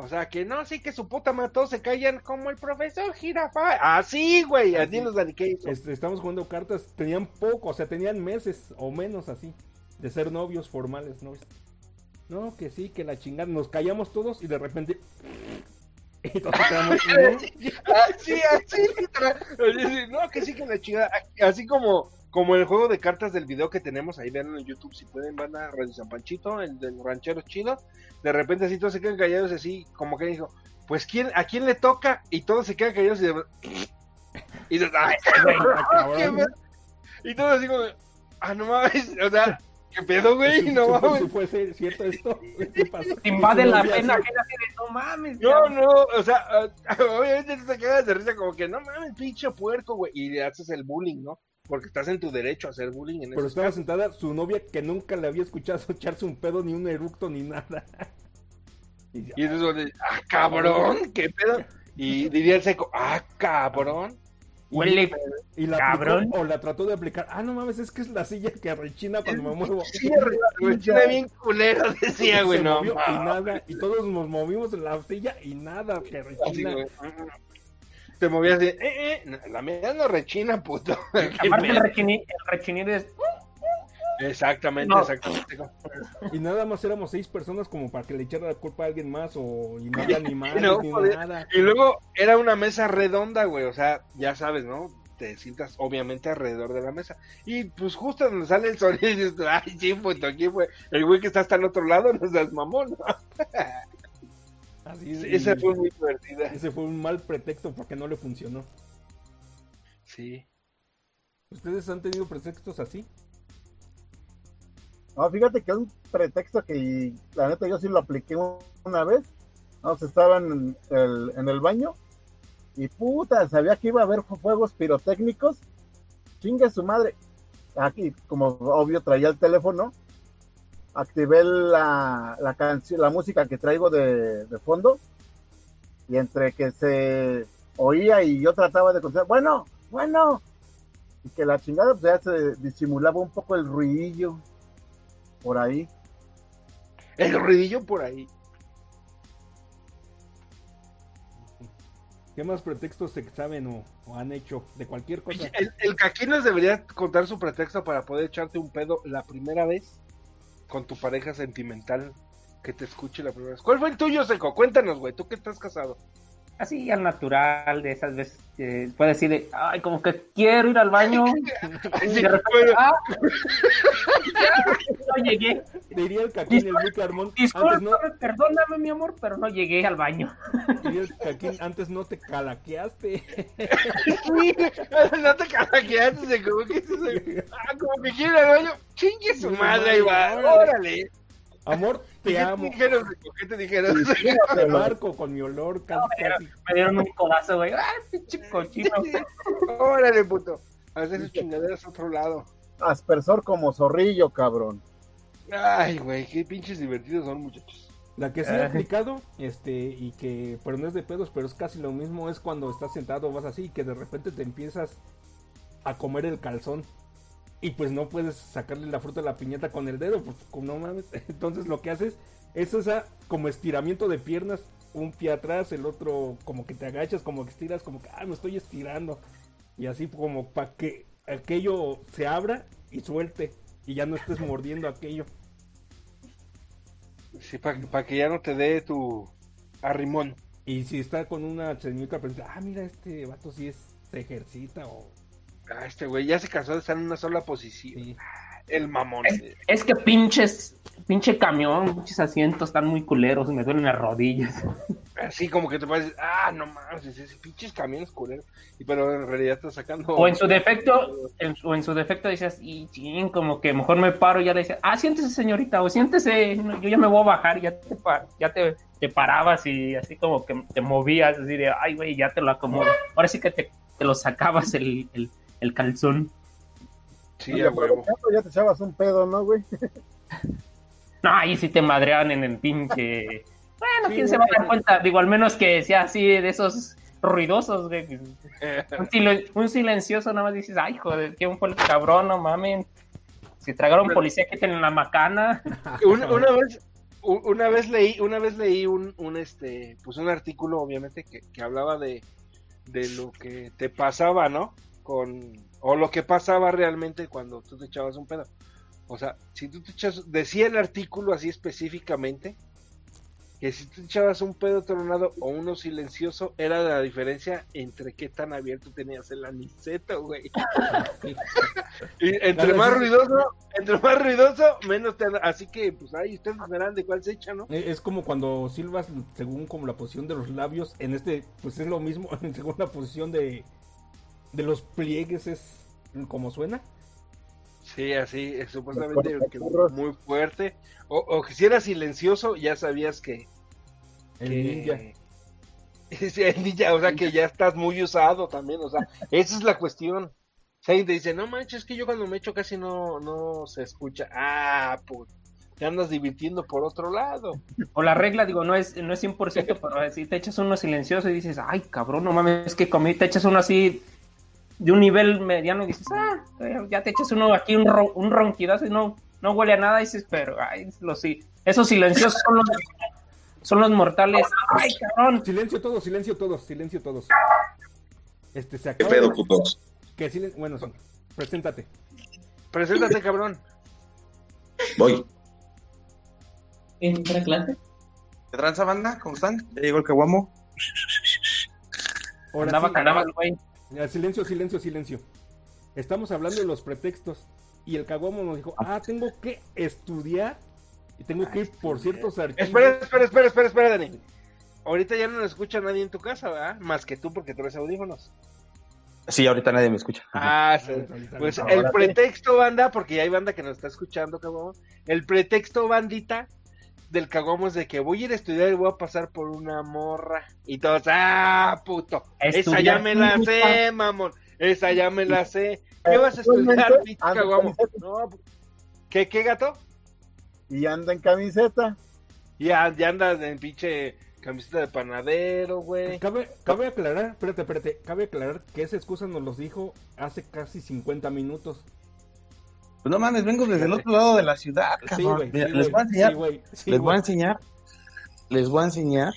O sea, que no, sí que su puta mató, se callan como el profesor Jirafa. Así, güey, así los este, estábamos jugando cartas, tenían poco, o sea, tenían meses o menos así, de ser novios formales, ¿no? No, que sí, que la chingada, nos callamos todos y de repente... Así, así, No, que sí que la chingada. Así como, como el juego de cartas del video que tenemos ahí, vean en YouTube, si pueden, van a Radio San Panchito, el del ranchero chido. De repente así todos se quedan callados así, como que dijo, pues quién, a quién le toca, y todos se quedan callados y de... [laughs] Ay. [laughs] Y todos así como, ah, no mames, o sea, qué pedo, güey, ¿Sí- no mames. ser- cierto esto? [laughs] ¿Qué pasó? Invade la pena así. ajena así de, no mames. No, cabrón". no, o sea, ah, [laughs] obviamente te quedas de risa como que no mames, pinche puerco, güey, y le haces el bullying, ¿no? Porque estás en tu derecho a hacer bullying en Pero estaba casos. sentada su novia que nunca le había escuchado [laughs] echarse un pedo, ni un eructo, ni nada. Y Y es eso de, ah, cabrón, qué pedo. Y diría el seco, ah, cabrón. Huele. y la Cabrón. aplicó, o la trató de aplicar. Ah, no mames, es que es la silla que rechina cuando me muevo. Sí, rechina bien culero, [laughs] decía, güey, Se no. movió y nada. Y todos nos movimos en la silla y nada, que rechina. Te movías de, eh, eh, la mía no rechina, puto. [laughs] Aparte el rechinir, el rechinir es. Exactamente, No. exactamente. Y nada más éramos seis personas como para que le echara la culpa a alguien más o y no había [laughs] ni más No, ni joder. nada. Y luego era una mesa redonda, güey, o sea, ya sabes, ¿no? Te sientas obviamente alrededor de la mesa. Y pues justo donde sale el sonido [laughs] y dices, ay, sí, puto, aquí fue el güey que está hasta el otro lado, no seas mamón, ¿no? Así es, Sí, Esa fue muy divertida. ese fue un mal pretexto porque no le funcionó. Sí. ¿Ustedes han tenido pretextos así? No, fíjate que es un pretexto que la neta yo sí lo apliqué una vez. Vamos, estaba en el, en el baño y puta, sabía que iba a haber fuegos pirotécnicos. Chingue su madre. Aquí, como obvio, traía el teléfono. Activé la, la canción, la música que traigo de, de fondo. Y entre que se oía y yo trataba de contestar, bueno, bueno. Y que la chingada pues ya se disimulaba un poco el ruidillo por ahí. El ruidillo por ahí. ¿Qué más pretextos se saben o, o han hecho de cualquier cosa? El, el nos debería contar su pretexto para poder echarte un pedo la primera vez con tu pareja sentimental. que te escuche la primera vez. ¿Cuál fue el tuyo, Seco? Cuéntanos, güey, tú que estás casado. Así al natural, de esas veces que puede decir, de, ay, como que quiero ir al baño. [laughs] y de repente, pero- ah, [laughs] no llegué. Diría el Caquín, el Carmón, antes no, Discúlpame, perdóname, mi amor, pero no llegué al baño. [laughs] diría el Caquín, antes no te calaqueaste. Sí, no te. ¿Qué es eso? Ah, como que quiere ir al baño. Chingue su madre, ahí va. Órale. Amor, te ¿Qué amo. te dijeron? ¿Qué te dijeron? [laughs] Te marco con mi olor, casi, casi. Me dieron un codazo, güey. ¡Ay, pinche cochino! Órale, puto. Hacer sus chingaderas a otro lado. Aspersor como zorrillo, cabrón. Ay, güey, qué pinches divertidos son, muchachos. La que sí he aplicado, este, y que, pero no es de pedos, pero es casi lo mismo, es cuando estás sentado, vas así, y que de repente te empiezas a comer el calzón. Y pues no puedes sacarle la fruta a la piñata con el dedo, pues como no mames. [laughs] Entonces lo que haces es esa como estiramiento de piernas, un pie atrás, el otro como que te agachas, como que estiras, como que, ah, me estoy estirando. Y así como para que aquello se abra y suelte, y ya no estés [laughs] mordiendo aquello. Sí, para que ya no te dé tu arrimón. Y si está con una señorita, pues, ah, mira, este vato sí es, se ejercita o... Ah, este güey ya se cansó de estar en una sola posición. Sí. El mamón. Es, es que pinches, pinche camión, pinches asientos están muy culeros, me duelen las rodillas. Así como que te parece, ah, no mames, ese pinches camiones culeros. Y pero en realidad estás sacando. O en su defecto, en su, en su defecto decías, y ching, como que mejor me paro y ya le decía, ah, siéntese señorita, o siéntese, no, yo ya me voy a bajar, y ya te, ya te, te parabas y así como que te movías, así de, ay, güey, ya te lo acomodo. Ahora sí que te, te lo sacabas el, el, el calzón. Sí, Y a huevo. Ya te echabas un pedo, ¿no, güey? [laughs] No, ahí sí te madreaban en el pinche. Bueno, Sí, ¿quién se va a dar cuenta? Digo, al menos que sea así de esos ruidosos, güey. [laughs] Un, silen- un silencioso, nada más dices, ay, joder, ¿quién fue el cabrón? No mamen. Si tragaron policía, quiten la macana. [laughs] una, una vez una vez leí una vez leí un, un este pues un artículo obviamente que, que hablaba de de lo que te pasaba no con o lo que pasaba realmente cuando tú te echabas un pedo. O sea si tú te echas decía el artículo así específicamente que si tú te echabas un pedo tronado o uno silencioso era la diferencia entre qué tan abierto tenías el aniceto güey. [laughs] Y entre más ruidoso entre más ruidoso menos te así que pues ahí ustedes verán de cuál se echa no Eh, Es como cuando silbas según como la posición de los labios, en este, pues es lo mismo, [laughs] según la posición de, de los pliegues es como suena. Sí, así, supuestamente que muy fuerte. O, o que si era silencioso, ya sabías que. El que- ninja. [laughs] Sí, el ninja, o sea que ya estás muy usado también, o sea, esa es la cuestión. Si alguien te dice, no manches, es que yo cuando me echo casi no, no se escucha. Ah, pues, te andas divirtiendo por otro lado. O la regla, digo, no es, no es 100%, pero si te echas uno silencioso y dices, ay, cabrón, no mames, es que comí, te echas uno así de un nivel mediano y dices, ah, eh, ya te echas uno aquí, un, ron- un ronquidazo y no, no huele a nada, y dices, pero, ay, los, sí, esos silenciosos son los, son los mortales. Ay, cabrón. Silencio todos, silencio todos, silencio todos. Este, se ¿Qué acaba pedo, de- putos? que silen- Bueno, sí, preséntate. Preséntate, cabrón. Voy. ¿Entra clase? ¿Qué tranza, banda? ¿Cómo están? Ya llegó el caguamo. Ahora Andaba sí, güey. Silencio, silencio, silencio. Estamos hablando de los pretextos. Y el caguamo nos dijo, ah, tengo que estudiar y tengo que ir por ciertos archivos. Espera, espera, espera, espera, espera, Dani. Ahorita ya no nos escucha nadie en tu casa, ¿verdad? Más que tú porque traes audífonos. Sí, ahorita nadie me escucha. Ah, sí. Pues el pretexto, banda, porque ya hay banda que nos está escuchando, cabrón. El pretexto, bandita, del caguamo es de que voy a ir a estudiar y voy a pasar por una morra. Y todos, ah, puto. Esa ya me la sé, mamón. Esa ya me la sé. ¿Qué vas a estudiar, pinche caguamo? No, ¿Qué, qué gato? Y anda en camiseta. Ya, ya andas en pinche camiseta de panadero, güey. Cabe, cabe aclarar, espérate, espérate, cabe aclarar que esa excusa nos los dijo hace casi 50 minutos. Pues no mames, vengo desde el otro lado de la ciudad, Sí, cabrón. güey. Mira, sí, les voy a enseñar. sí, güey, sí, les voy a enseñar. Les voy a enseñar.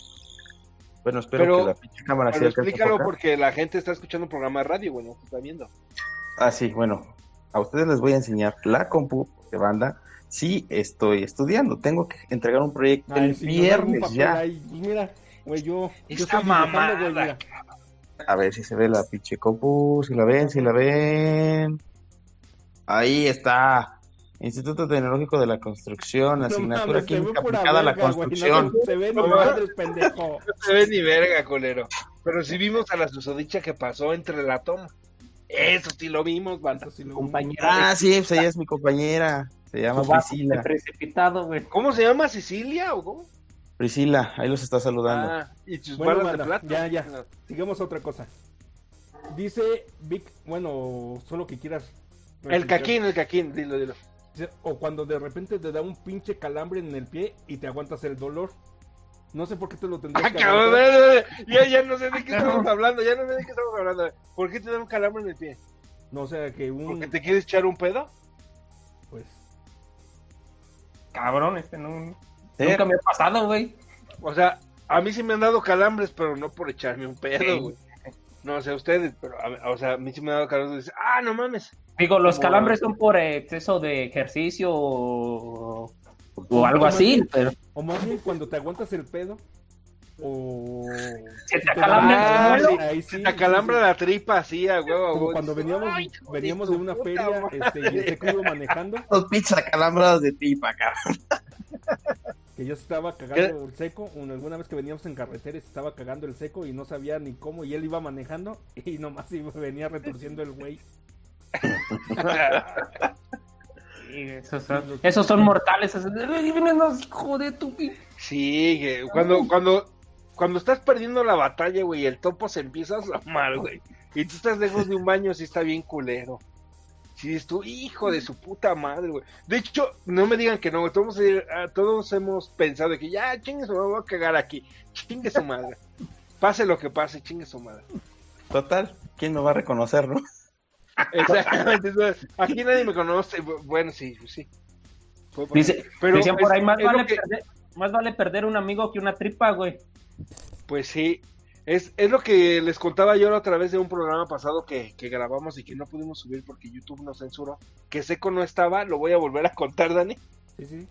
Bueno, espero Pero- que la pinche cámara Pero sí alcance a explícalo porque la gente está escuchando un programa de radio, güey, no te está viendo. Ah, sí, bueno. a ustedes les voy a enseñar la compu de banda. Sí, estoy estudiando. Tengo que entregar un proyecto Ay, el si viernes ya. ahí, mira, güey, yo. yo Esta güey, mamada. mira. A ver si se ve la pinche compu, si la ven, si la ven. Ahí está. Instituto Tecnológico de la Construcción, No asignatura química aplicada a la verga, construcción. No se ve ni No madre, pendejo. [laughs] No se ve ni verga, colero. Pero sí vimos a la susodicha que pasó entre la toma. Eso sí lo vimos, banda. Sí lo- Compañera. Ah, sí, pues ella es mi compañera. Se llama Priscila. precipitado, güey. ¿Cómo se llama? ¿Sicilia o cómo? Priscila, ahí los está saludando. Ah, y sus Bueno, de plata. ya, ya. Sigamos a otra cosa. Dice Vic, bueno, solo que quieras. El caquín, el caquín, dilo, dilo. O cuando de repente te da un pinche calambre en el pie y te aguantas el dolor. No sé por qué te lo tendrías Ah, que cabrón, ya, ya no sé de qué [laughs] estamos hablando, ya no sé de qué estamos hablando. ¿Por qué te da un calambre en el pie? No, o sea, que un... ¿Porque te quieres echar un pedo? Pues, Cabrón, este no. ¿Eh? Nunca me ha pasado, güey. O sea, a mí sí me han dado calambres, pero no por echarme un pedo, Sí. güey. No sé ustedes, pero a, o sea, a mí sí me han dado calambres. Dice, ah, no mames. Digo, los Como- calambres son por exceso de ejercicio o, algo así, bien- pero o más bien cuando te aguantas el pedo. O... Si te da- acalambra el Ah, culo, ahí sí, Te acalambra sí, sí. la tripa así, a huevo, Como cuando veníamos, "Ay, hijo de veníamos de una feria madre". este, y ese iba manejando, Los pinches acalambrados de pipa, cabrón. [laughs] que se estaba cagando el seco, una- alguna vez que veníamos en carretera y se estaba cagando el seco y no sabía ni cómo, y él iba manejando y nomás iba- venía retorciendo el güey. Sí, esos, son, esos son mortales. esos- tu pi- Sí, cuando, cuando, cuando estás perdiendo la batalla, güey, el topo se empieza a asomar, güey. Y tú estás lejos de un baño, sí está bien culero. Si dices tú, hijo de su puta madre, güey. De hecho, no me digan que no, güey. Todos, eh, ah, todos hemos pensado que ya, chingue su madre, me voy a cagar aquí. Chingue su madre. Pase lo que pase, chingue su madre. Total, ¿quién me va a reconocer, no? Exactamente. Aquí nadie me conoce. Bu- Bueno, sí, pues sí. Dice, Pero dicen por es- ahí, más vale, que- perder, más vale perder un amigo que una tripa, güey. Pues sí, es, es lo que les contaba yo la otra vez de un programa pasado que, que grabamos y que no pudimos subir porque YouTube nos censuró. Que Seco no estaba, lo voy a volver a contar, Dani. Sí, sí.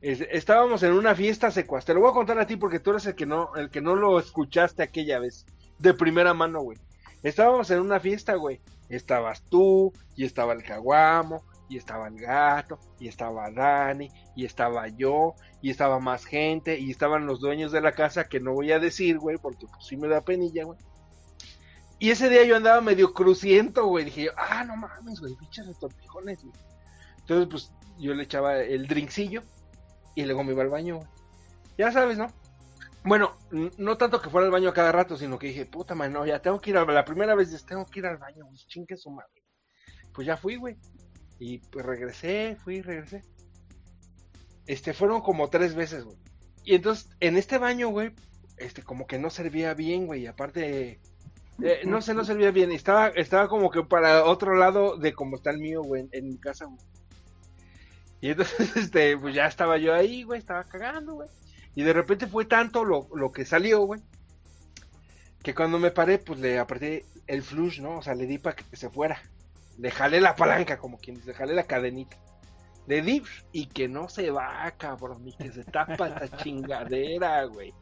Es- estábamos en una fiesta secuaz. Te lo voy a contar a ti porque tú eres el que no, el que no lo escuchaste aquella vez. De primera mano, güey. Estábamos en una fiesta, güey. Estabas tú, y estaba el caguamo, y estaba el gato, y estaba Dani, y estaba yo, y estaba más gente, y estaban los dueños de la casa que no voy a decir, güey, porque pues sí me da penilla, güey. Y ese día yo andaba medio cruciento, güey. Dije yo, ah, no mames, güey, pinches retortijones, güey. Entonces, pues yo le echaba el drinkcillo y luego me iba al baño, güey. Ya sabes, ¿no? Bueno, no tanto que fuera al baño a cada rato, sino que dije, puta madre, no, ya tengo que ir a la primera vez, dije, tengo que ir al baño, güey, chingue su madre. Pues ya fui, güey. Y pues regresé, fui, regresé. Este, fueron como tres veces, güey. Y entonces, en este baño, güey, este, como que no servía bien, güey. Aparte, eh, no sé, no servía bien. Estaba, estaba como que para otro lado de como está el mío, güey, en mi casa, güey. Y entonces, [laughs] este, pues ya estaba yo ahí, güey, estaba cagando, güey. Y de repente fue tanto lo, lo que salió, güey, que cuando me paré, pues le apreté el flush, ¿no? O sea, le di para que se fuera. Le jalé la palanca, como quien dice, jalé la cadenita. Le di y que no se va, cabrón, y que se tapa esta [laughs] chingadera, güey.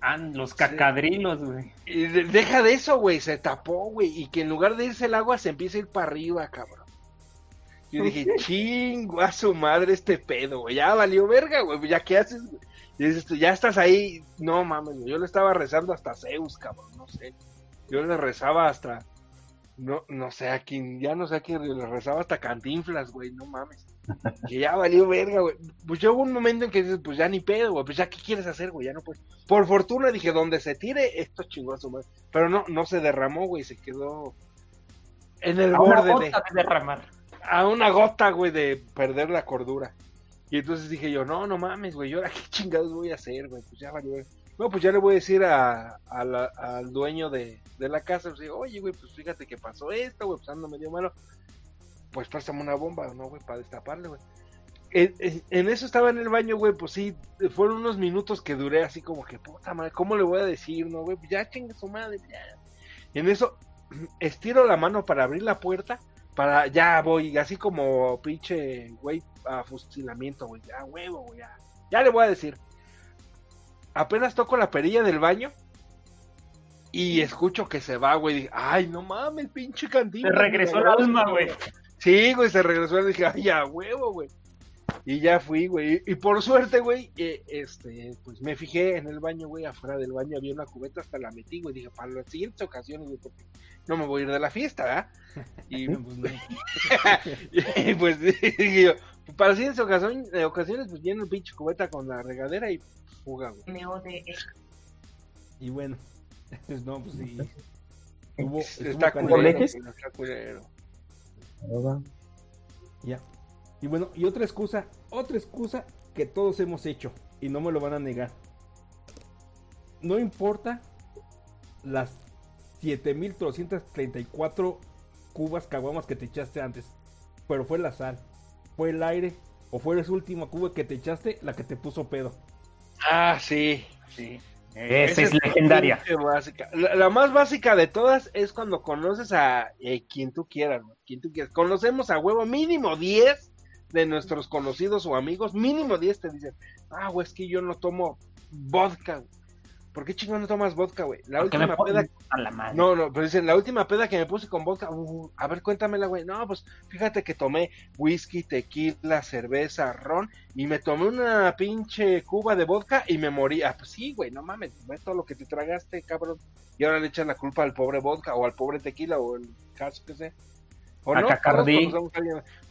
Ah, los cacadrilos, güey. Y de- deja de eso, güey, se tapó, güey, y que en lugar de irse el agua se empieza a ir para arriba, cabrón. Yo dije, chingo a su madre este pedo, güey, ya valió verga, güey, ya qué haces, güey. Y dices tú, ya estás ahí, no mames, yo le estaba rezando hasta Zeus, cabrón, no sé. Yo le rezaba hasta, no, no sé a quién, ya no sé a quién le rezaba hasta Cantinflas, güey, no mames. Que ya valió verga, güey. Pues hubo un momento en que dices, pues ya ni pedo, güey, pues ya qué quieres hacer, güey, ya no puedes. Por fortuna dije, donde se tire, esto chingó a su madre. Pero no, no se derramó, güey, se quedó en el A una borde de, gota de derramar. a una gota, güey, de perder la cordura. Y entonces dije yo, no, no mames, güey, ¿y ahora qué chingados voy a hacer, güey? Pues ya valió. No, pues ya le voy a decir a, al dueño de, de la casa, pues oye, güey, pues fíjate que pasó esto, güey, pues ando medio malo. Pues préstame una bomba, ¿no, güey? Para destaparle, güey. En, eso estaba en el baño, güey, pues sí, fueron unos minutos que duré así como que, puta madre, ¿cómo le voy a decir, no, güey? Pues ya chingue su madre, ya. En eso [clears throat] estiro la mano para abrir la puerta, para, ya voy, así como pinche, güey, a fusilamiento, güey, ya huevo, güey, ya, ya le voy a decir. Apenas toco la perilla del baño y escucho que se va, güey, dije, ay, no mames, pinche cantina. Se regresó el alma, güey. Sí, güey, se regresó, dije, ay, ya huevo, güey. Y ya fui, güey. Y por suerte, güey, eh, este, pues me fijé en el baño, güey. Afuera del baño había una cubeta, hasta la metí, güey. Dije, para las siguientes ocasiones, güey, porque no me voy a ir de la fiesta, ¿verdad? [laughs] Y, Pues [laughs] y, pues [laughs] dije yo, para las siguientes ocasiones, eh, ocasiones, pues lleno el pinche cubeta con la regadera y fuga, güey. Y bueno, pues no, pues sí. Hubo, Está culero, está culero. Ya. Y bueno, y otra excusa, otra excusa que todos hemos hecho y no me lo van a negar. No importa las 7334 cubas caguamas que te echaste antes, pero fue la sal, fue el aire o fue esa última cuba que te echaste la que te puso pedo. Ah, sí, sí. Esa es legendaria. La, la más básica de todas es cuando conoces a eh, quien tú quieras, quien tú quieras. Conocemos a huevo mínimo 10 de nuestros conocidos o amigos, mínimo 10 te dicen, ah, güey, es que yo no tomo vodka. güey". ¿Por qué chingón no tomas vodka, güey? La me última peda ponen a la madre. no, no, pero dicen, la última peda que me puse con vodka, uh, a ver, cuéntamela, güey. No, pues fíjate que tomé whisky, tequila, cerveza, ron, y me tomé una pinche cuba de vodka y me morí. Ah, pues sí, güey, no mames, ves todo lo que te tragaste, cabrón. Y ahora le echan la culpa al pobre vodka o al pobre tequila o el caso que sé. O A no, Cacardí.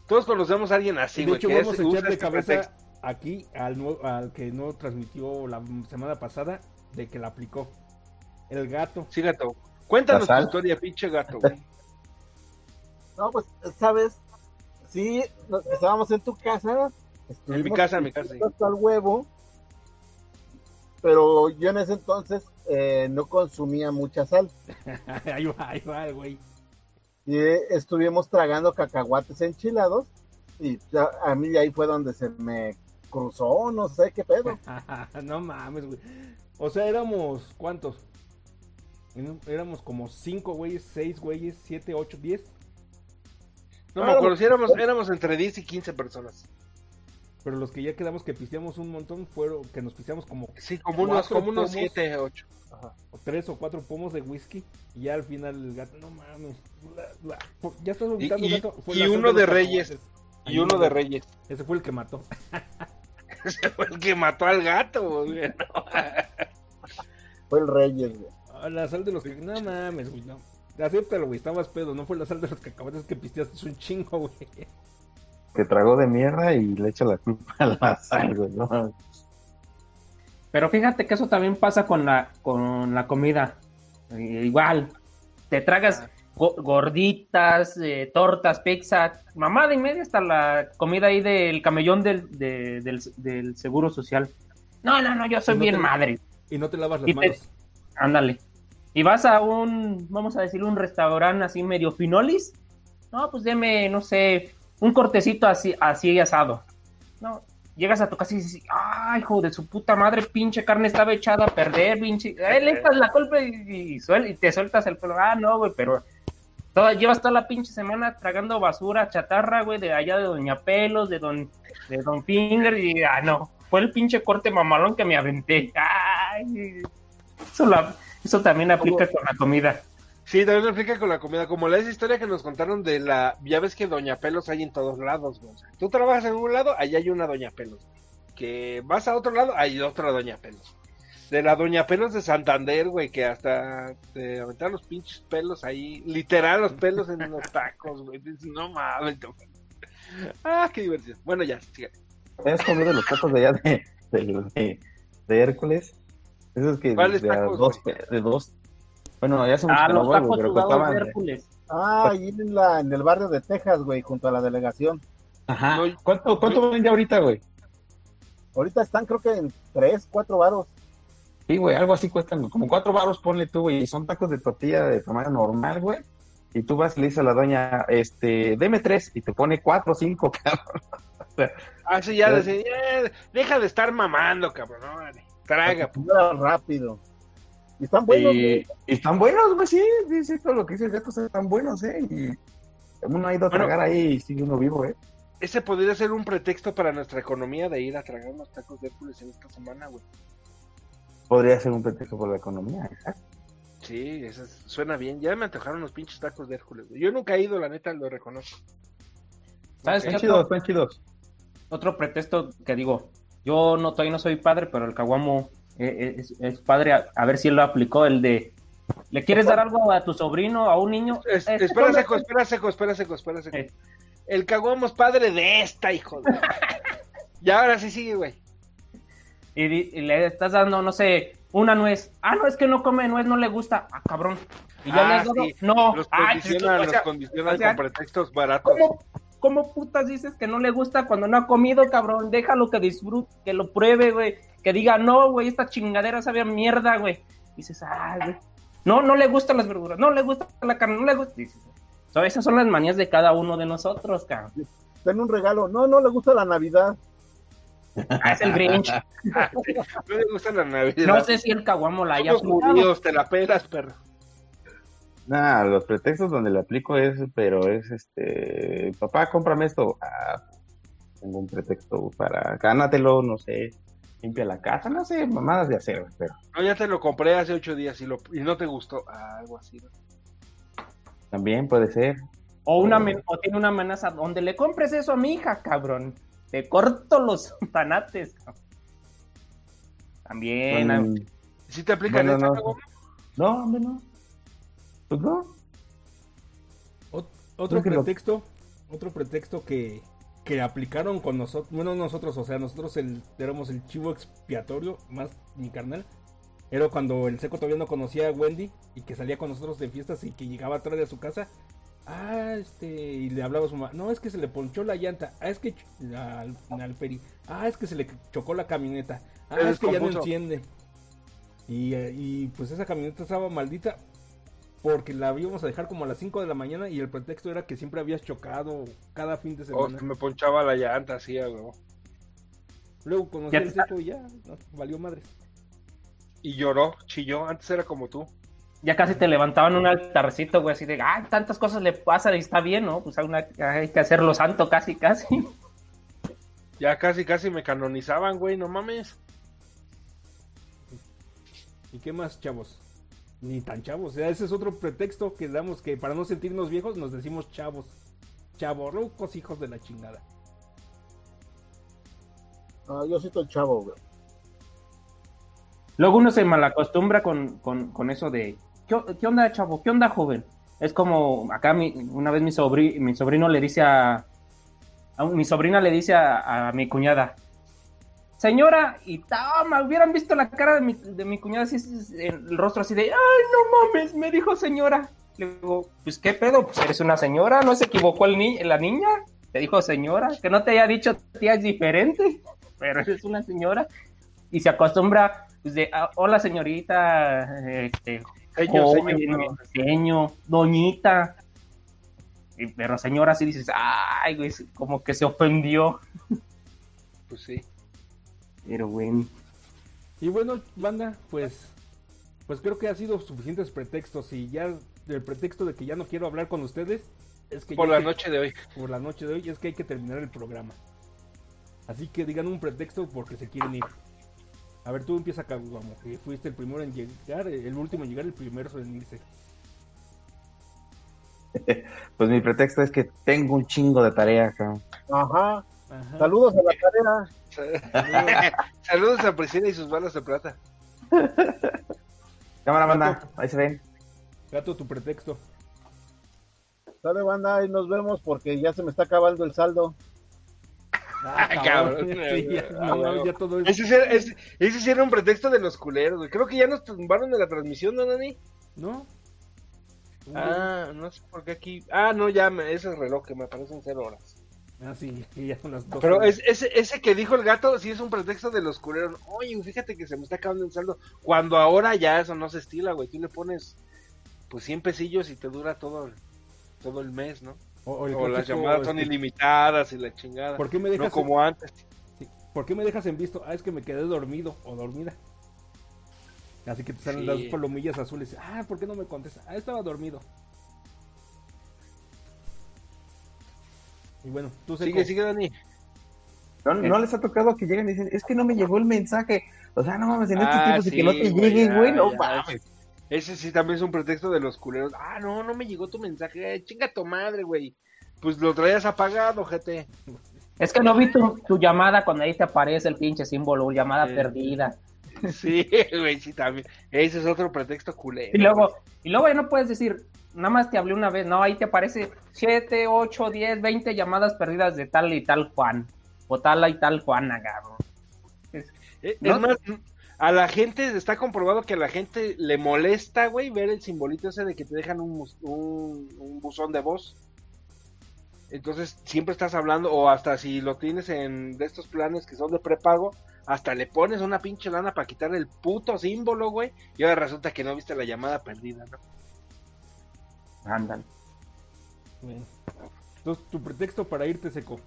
Todos conocemos a alguien, así, Y de güey, hecho, que vamos es- a usa echarle este cabeza pretexto. aquí al, al que no transmitió la semana pasada de que la aplicó. El gato. Sí, gato. Cuéntanos La tu historia, pinche gato, güey. [laughs] No, pues, ¿sabes? Sí, estábamos en tu casa. En mi casa, en mi casa, sí. Hasta el huevo. Pero yo en ese entonces eh, no consumía mucha sal. [laughs] ahí va, ahí va, güey. Y eh, estuvimos tragando cacahuates enchilados. Y ya, a mí ahí fue donde se me cruzó, no sé qué pedo. [laughs] no mames, güey. O sea, éramos, ¿cuántos? Éramos como 5 güeyes, 6 güeyes, 7, 8, 10. No me acuerdo si éramos, éramos entre 10 y 15 personas. Pero los que ya quedamos que pisteamos un montón fueron que nos pisteamos como Sí, como unos, Cuatro como unos pomos. 7, 8. 3 o 4 pomos de whisky. Y ya al final el gato, no mames. bla, bla. Por- Ya estás Y, vomitando, y- gato. Fue y uno de Reyes. Y Ahí uno no, de. Reyes. Ese fue el que mató. [laughs] Ese fue el que mató al gato, güey. ¿no? [laughs] Fue el Reyes, güey. La sal de los que. No mames, güey, no. Acéptalo, güey, estabas pedo. No fue la sal de los cacahuates que pisteaste, es un chingo, güey. Que tragó de mierda y le echa la culpa a la sal, güey. ¿no? Pero fíjate que eso también pasa con la, con la comida. Eh, igual, te tragas go- gorditas, eh, tortas, pizza, mamada y media hasta la comida ahí del camellón del, de- del, del seguro social. No, no, no, yo soy No bien te- madre. Y no te lavas las Y te- manos. Ándale. Y vas a un, vamos a decir, un restaurante así medio finolis. No, pues deme, no sé, un cortecito así, así asado. No, llegas a tu casa y dices, ay, hijo de su puta madre, pinche carne estaba echada a perder, pinche. Le echas la culpa y, y suel- y te sueltas el pelo. Ah, no, güey, pero toda, llevas toda la pinche semana tragando basura, chatarra, güey, de allá de Doña Pelos, de Don, de Don Finger, y ah, no, fue el pinche corte mamalón que me aventé. Ay, eso, la- eso también aplica con la comida. Sí, también lo explica con la comida. Como la esa historia que nos contaron de la. Ya ves que Doña Pelos hay en todos lados, güey. O sea, tú trabajas en un lado, allá hay una Doña Pelos. Que vas a otro lado, hay otra Doña Pelos. De la Doña Pelos de Santander, güey, que hasta te aventaron los pinches pelos ahí. Literal, los pelos en los tacos, güey. Dices, No mames. Ah, qué divertido. Bueno, ya, sigue. ¿Has comido los tacos de allá de, de, de- de Hércules? Esos que ¿Cuáles de, a tacos, dos, güey? de dos. Bueno, ya hace mucho Ah, no los güey, tacos sudados de. Hércules. Ah, ahí en, la, en el barrio de Texas, güey, junto a la delegación. Ajá. No, ¿Cuánto, cuánto vende ahorita, güey? Ahorita están creo que en 3, 4 varos. Sí, güey, algo así cuestan, como cuatro baros, ponle tú, güey, y son tacos de tortilla de tamaño normal, güey. Y tú vas y le dices a la doña, este, deme tres, y te pone cuatro [laughs] o cinco, cabrón. Ah, sí, ya decía, "Eh, deja de estar mamando, cabrón. órale, Traga, pues. Rápido. Y están buenos, y, están buenos, güey, sí, sí, sí, todo lo que dice el gato están buenos, ¿eh? Y Uno ha ido a Bueno. tragar ahí y sigue uno vivo, ¿eh? Ese podría ser un pretexto para nuestra economía de ir a tragar unos tacos de Hércules en esta semana, güey. Podría ser un pretexto por la economía, exacto. Sí, eso es- suena bien. Ya me antojaron los pinches tacos de Hércules. güey. Yo nunca he ido, la neta, lo reconozco. ¿Sabes qué Están chidos, chidos. otro pretexto que digo? Yo no todavía no soy padre, pero el caguamo es, es padre. A, a ver si él lo aplicó, el de ¿le quieres dar algo a tu sobrino, a un niño? Es- Este, espera, seco, espera, seco, espera, seco, espera, seco. Eh. El caguamo es padre de esta, hijo de... [laughs] ya, ahora sí sigue, güey. y, y le estás dando, no sé, una nuez. Ah, no, es que no come nuez, no le gusta. Ah, cabrón. Y ya Ah, le has dado. sí. No, Los Ay, condicionan, o los sea, condicionan o sea, con pretextos baratos. ¿Cómo, ¿Cómo putas dices que no le gusta cuando no ha comido, cabrón? Déjalo que disfrute, que lo pruebe, güey. Que diga, no, güey, esta chingadera sabe a mierda, güey. Dices, ay, güey. No, no le gustan las verduras, no le gusta la carne, no le gusta. Dices, so, esas son las manías de cada uno de nosotros, cabrón. Ten un regalo. No, no le gusta la Navidad. Ah, es el Grinch. [laughs] No le gusta la Navidad. No sé si el caguamo la haya judíos, te la pelas, perro. Nah, los pretextos donde le aplico es, pero es este, papá, cómprame esto. Ah, tengo un pretexto para, gánatelo, no sé, limpia la casa, no sé, mamadas de hacer, pero No, ya te lo compré hace ocho días y, lo, y no te gustó. Ah, algo así. ¿no? también puede ser. O, una, o tiene una amenaza donde le compres eso a mi hija, cabrón. Te corto los [laughs] cabrón. También. ¿Sí te aplican Bueno, esta, no. no, hombre, no. Pues no. Ot- otro lo- pretexto, otro pretexto que, que aplicaron con nosotros, bueno, nosotros, o sea, nosotros el, éramos el chivo expiatorio, más mi carnal. Era cuando el seco todavía no conocía a Wendy y que salía con nosotros de fiestas y que llegaba atrás de su casa. Ah, este, y le hablaba a su mamá, no, es que se le ponchó la llanta, ah, es que, al, al Peri, ah, es que se le chocó la camioneta, ah, es que ya no enciende. Y, eh, y pues esa camioneta estaba maldita porque la íbamos a dejar como a las 5 de la mañana y el pretexto era que siempre habías chocado cada fin de semana. me ponchaba la llanta así, güey. Luego conocí Ya el seco y ya, no, valió madre. Y lloró, chilló. Antes era como tú. Ya casi te levantaban un altarcito, güey, así de, ay, tantas cosas le pasan y está bien, ¿no? Pues hay, una- hay que hacerlo santo casi, casi. Ya casi, casi me canonizaban, güey, no mames. ¿Y qué más, chavos? Ni tan chavos, o sea, ese es otro pretexto que damos que para no sentirnos viejos nos decimos chavos. Chavorrucos, hijos de la chingada. Ah, yo siento el chavo, güey. Luego uno se malacostumbra con, con, con eso de, ¿qué, qué onda, chavo? ¿Qué onda, joven? Es como, acá mi, una vez mi, sobri, mi sobrino le dice a, a mi sobrina le dice a, a mi cuñada, señora, y toma, hubieran visto la cara de mi, de mi cuñada, así, el rostro así de, ay, no mames, me dijo señora. Le digo, pues, ¿qué pedo? Pues eres una señora, ¿no se equivocó el ni la niña? Te dijo señora, que no te haya dicho tía es diferente, [laughs] pero eres una señora. Y se acostumbra, pues, de, "Ah, hola señorita, este, Seño, joven, doñita. Pero señora, sí dices, ay, güey, como que se ofendió. Pues sí. Pero bueno. Y bueno, banda, pues pues creo que ha sido suficientes pretextos y ya el pretexto de que ya no quiero hablar con ustedes es que Por la que- noche de hoy. por la noche de hoy es que hay que terminar el programa. Así que digan un pretexto porque se quieren ir. A ver, tú empieza acá, vamos, que fuiste el primero en llegar, el último en llegar, el primero en irse. [laughs] Pues mi pretexto es que tengo un chingo de tarea, cabrón. Ajá. Ajá. Saludos a la cadera. [laughs] Saludos a Priscila y sus balas de plata. [laughs] Cámara, banda, ahí se ven. Gato, tu pretexto. Sale banda y nos vemos porque ya se me está acabando el saldo. Ah, cabrón. [laughs] Sí, ya, Ah, no, huevo. ya todo es... Ese sí, era, ese, ese sí era un pretexto de los culeros, güey. Creo que ya nos tumbaron de la transmisión, ¿no, Dani? ¿No? Ah, no sé por qué aquí. Ah, no, ya, me, ese reloj que me aparecen cero horas. Ah, sí, ya son las dos. Pero es, ese, ese que dijo el gato sí es un pretexto de los culeros. Oye, fíjate que se me está acabando el saldo. Cuando ahora ya eso no se estila, güey. Tú le pones pues 100 pesillos y te dura todo el, todo el mes, ¿no? O, o el O las llamadas son este, ilimitadas y la chingada. ¿Por qué me dejas No como antes. Sí. ¿Por qué me dejas en visto? Ah, es que me quedé dormido o dormida. Así que te salen Sí. las palomillas azules. Ah, ¿por qué no me contestas? Ah, estaba dormido. Y bueno, tú Seco. Sigue, sigue, Dani. ¿No, no les ha tocado que lleguen y dicen, es que no me llegó el mensaje? O sea, no mames, en estos Ah, tiempos y que no sí, te güey, llegue, güey, no mames. Ese sí también es un pretexto de los culeros. Ah, no, no me llegó tu mensaje. Eh, chinga tu madre, güey. Pues lo traías apagado, gente. Es que no vi tu, tu llamada cuando ahí te aparece el pinche símbolo, llamada Sí. perdida. Sí, [laughs] güey, sí, también. Ese es otro pretexto culero. Y luego, y luego ya no puedes decir, nada más te hablé una vez, no, ahí te aparece 7, 8, 10, 20 llamadas perdidas de tal y tal Juan, o tal y tal Juana, cabrón. Es- Eh, ¿no? Es más, a la gente, está comprobado que a la gente le molesta, güey, ver el simbolito ese de que te dejan un, un buzón de voz. Entonces, siempre estás hablando, o hasta si lo tienes en de estos planes que son de prepago, hasta le pones una pinche lana para quitar el puto símbolo, güey, y ahora resulta que no viste la llamada perdida, ¿no? Ándale. Entonces, tu pretexto para irte seco.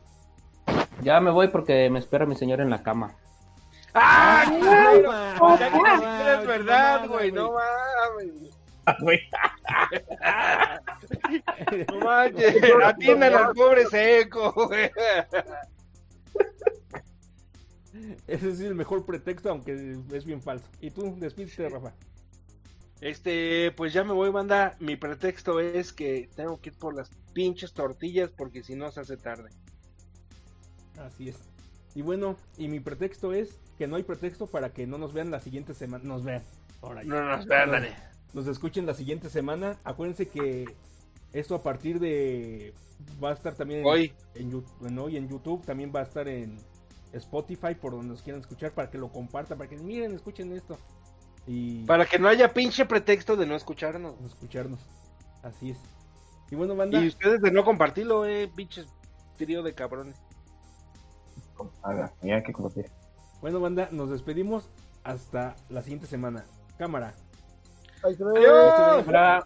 Ya me voy porque me espera mi señor en la cama. ¡Ah! ¡Ah, no, siquiera es verdad, güey, no mames. No [laughs] manches, atiendan al pobre seco, güey. [laughs] Ese sí es el mejor pretexto, aunque es bien falso. Y tú, despídete, Rafa. Este, pues ya me voy, banda. Mi pretexto es que tengo que ir por las pinches tortillas porque si no se hace tarde. Así es. Y bueno, y mi pretexto es que no hay pretexto para que no nos vean la siguiente semana. Nos vean. No, Nos- dale. Nos escuchen la siguiente semana. Acuérdense que esto a partir de. Va a estar también en, Hoy. en, hoy en YouTube. También va a estar en Spotify por donde nos quieran escuchar. Para que lo compartan. Para que miren, escuchen esto. Y Para que no haya pinche pretexto de no escucharnos. escucharnos. Así es. Y bueno, banda. Y ustedes de no compartirlo, eh, pinches trío de cabrones. Haga, mira que te- Bueno, banda, nos despedimos hasta la siguiente semana. Cámara. Ay, creo- ¡Adiós!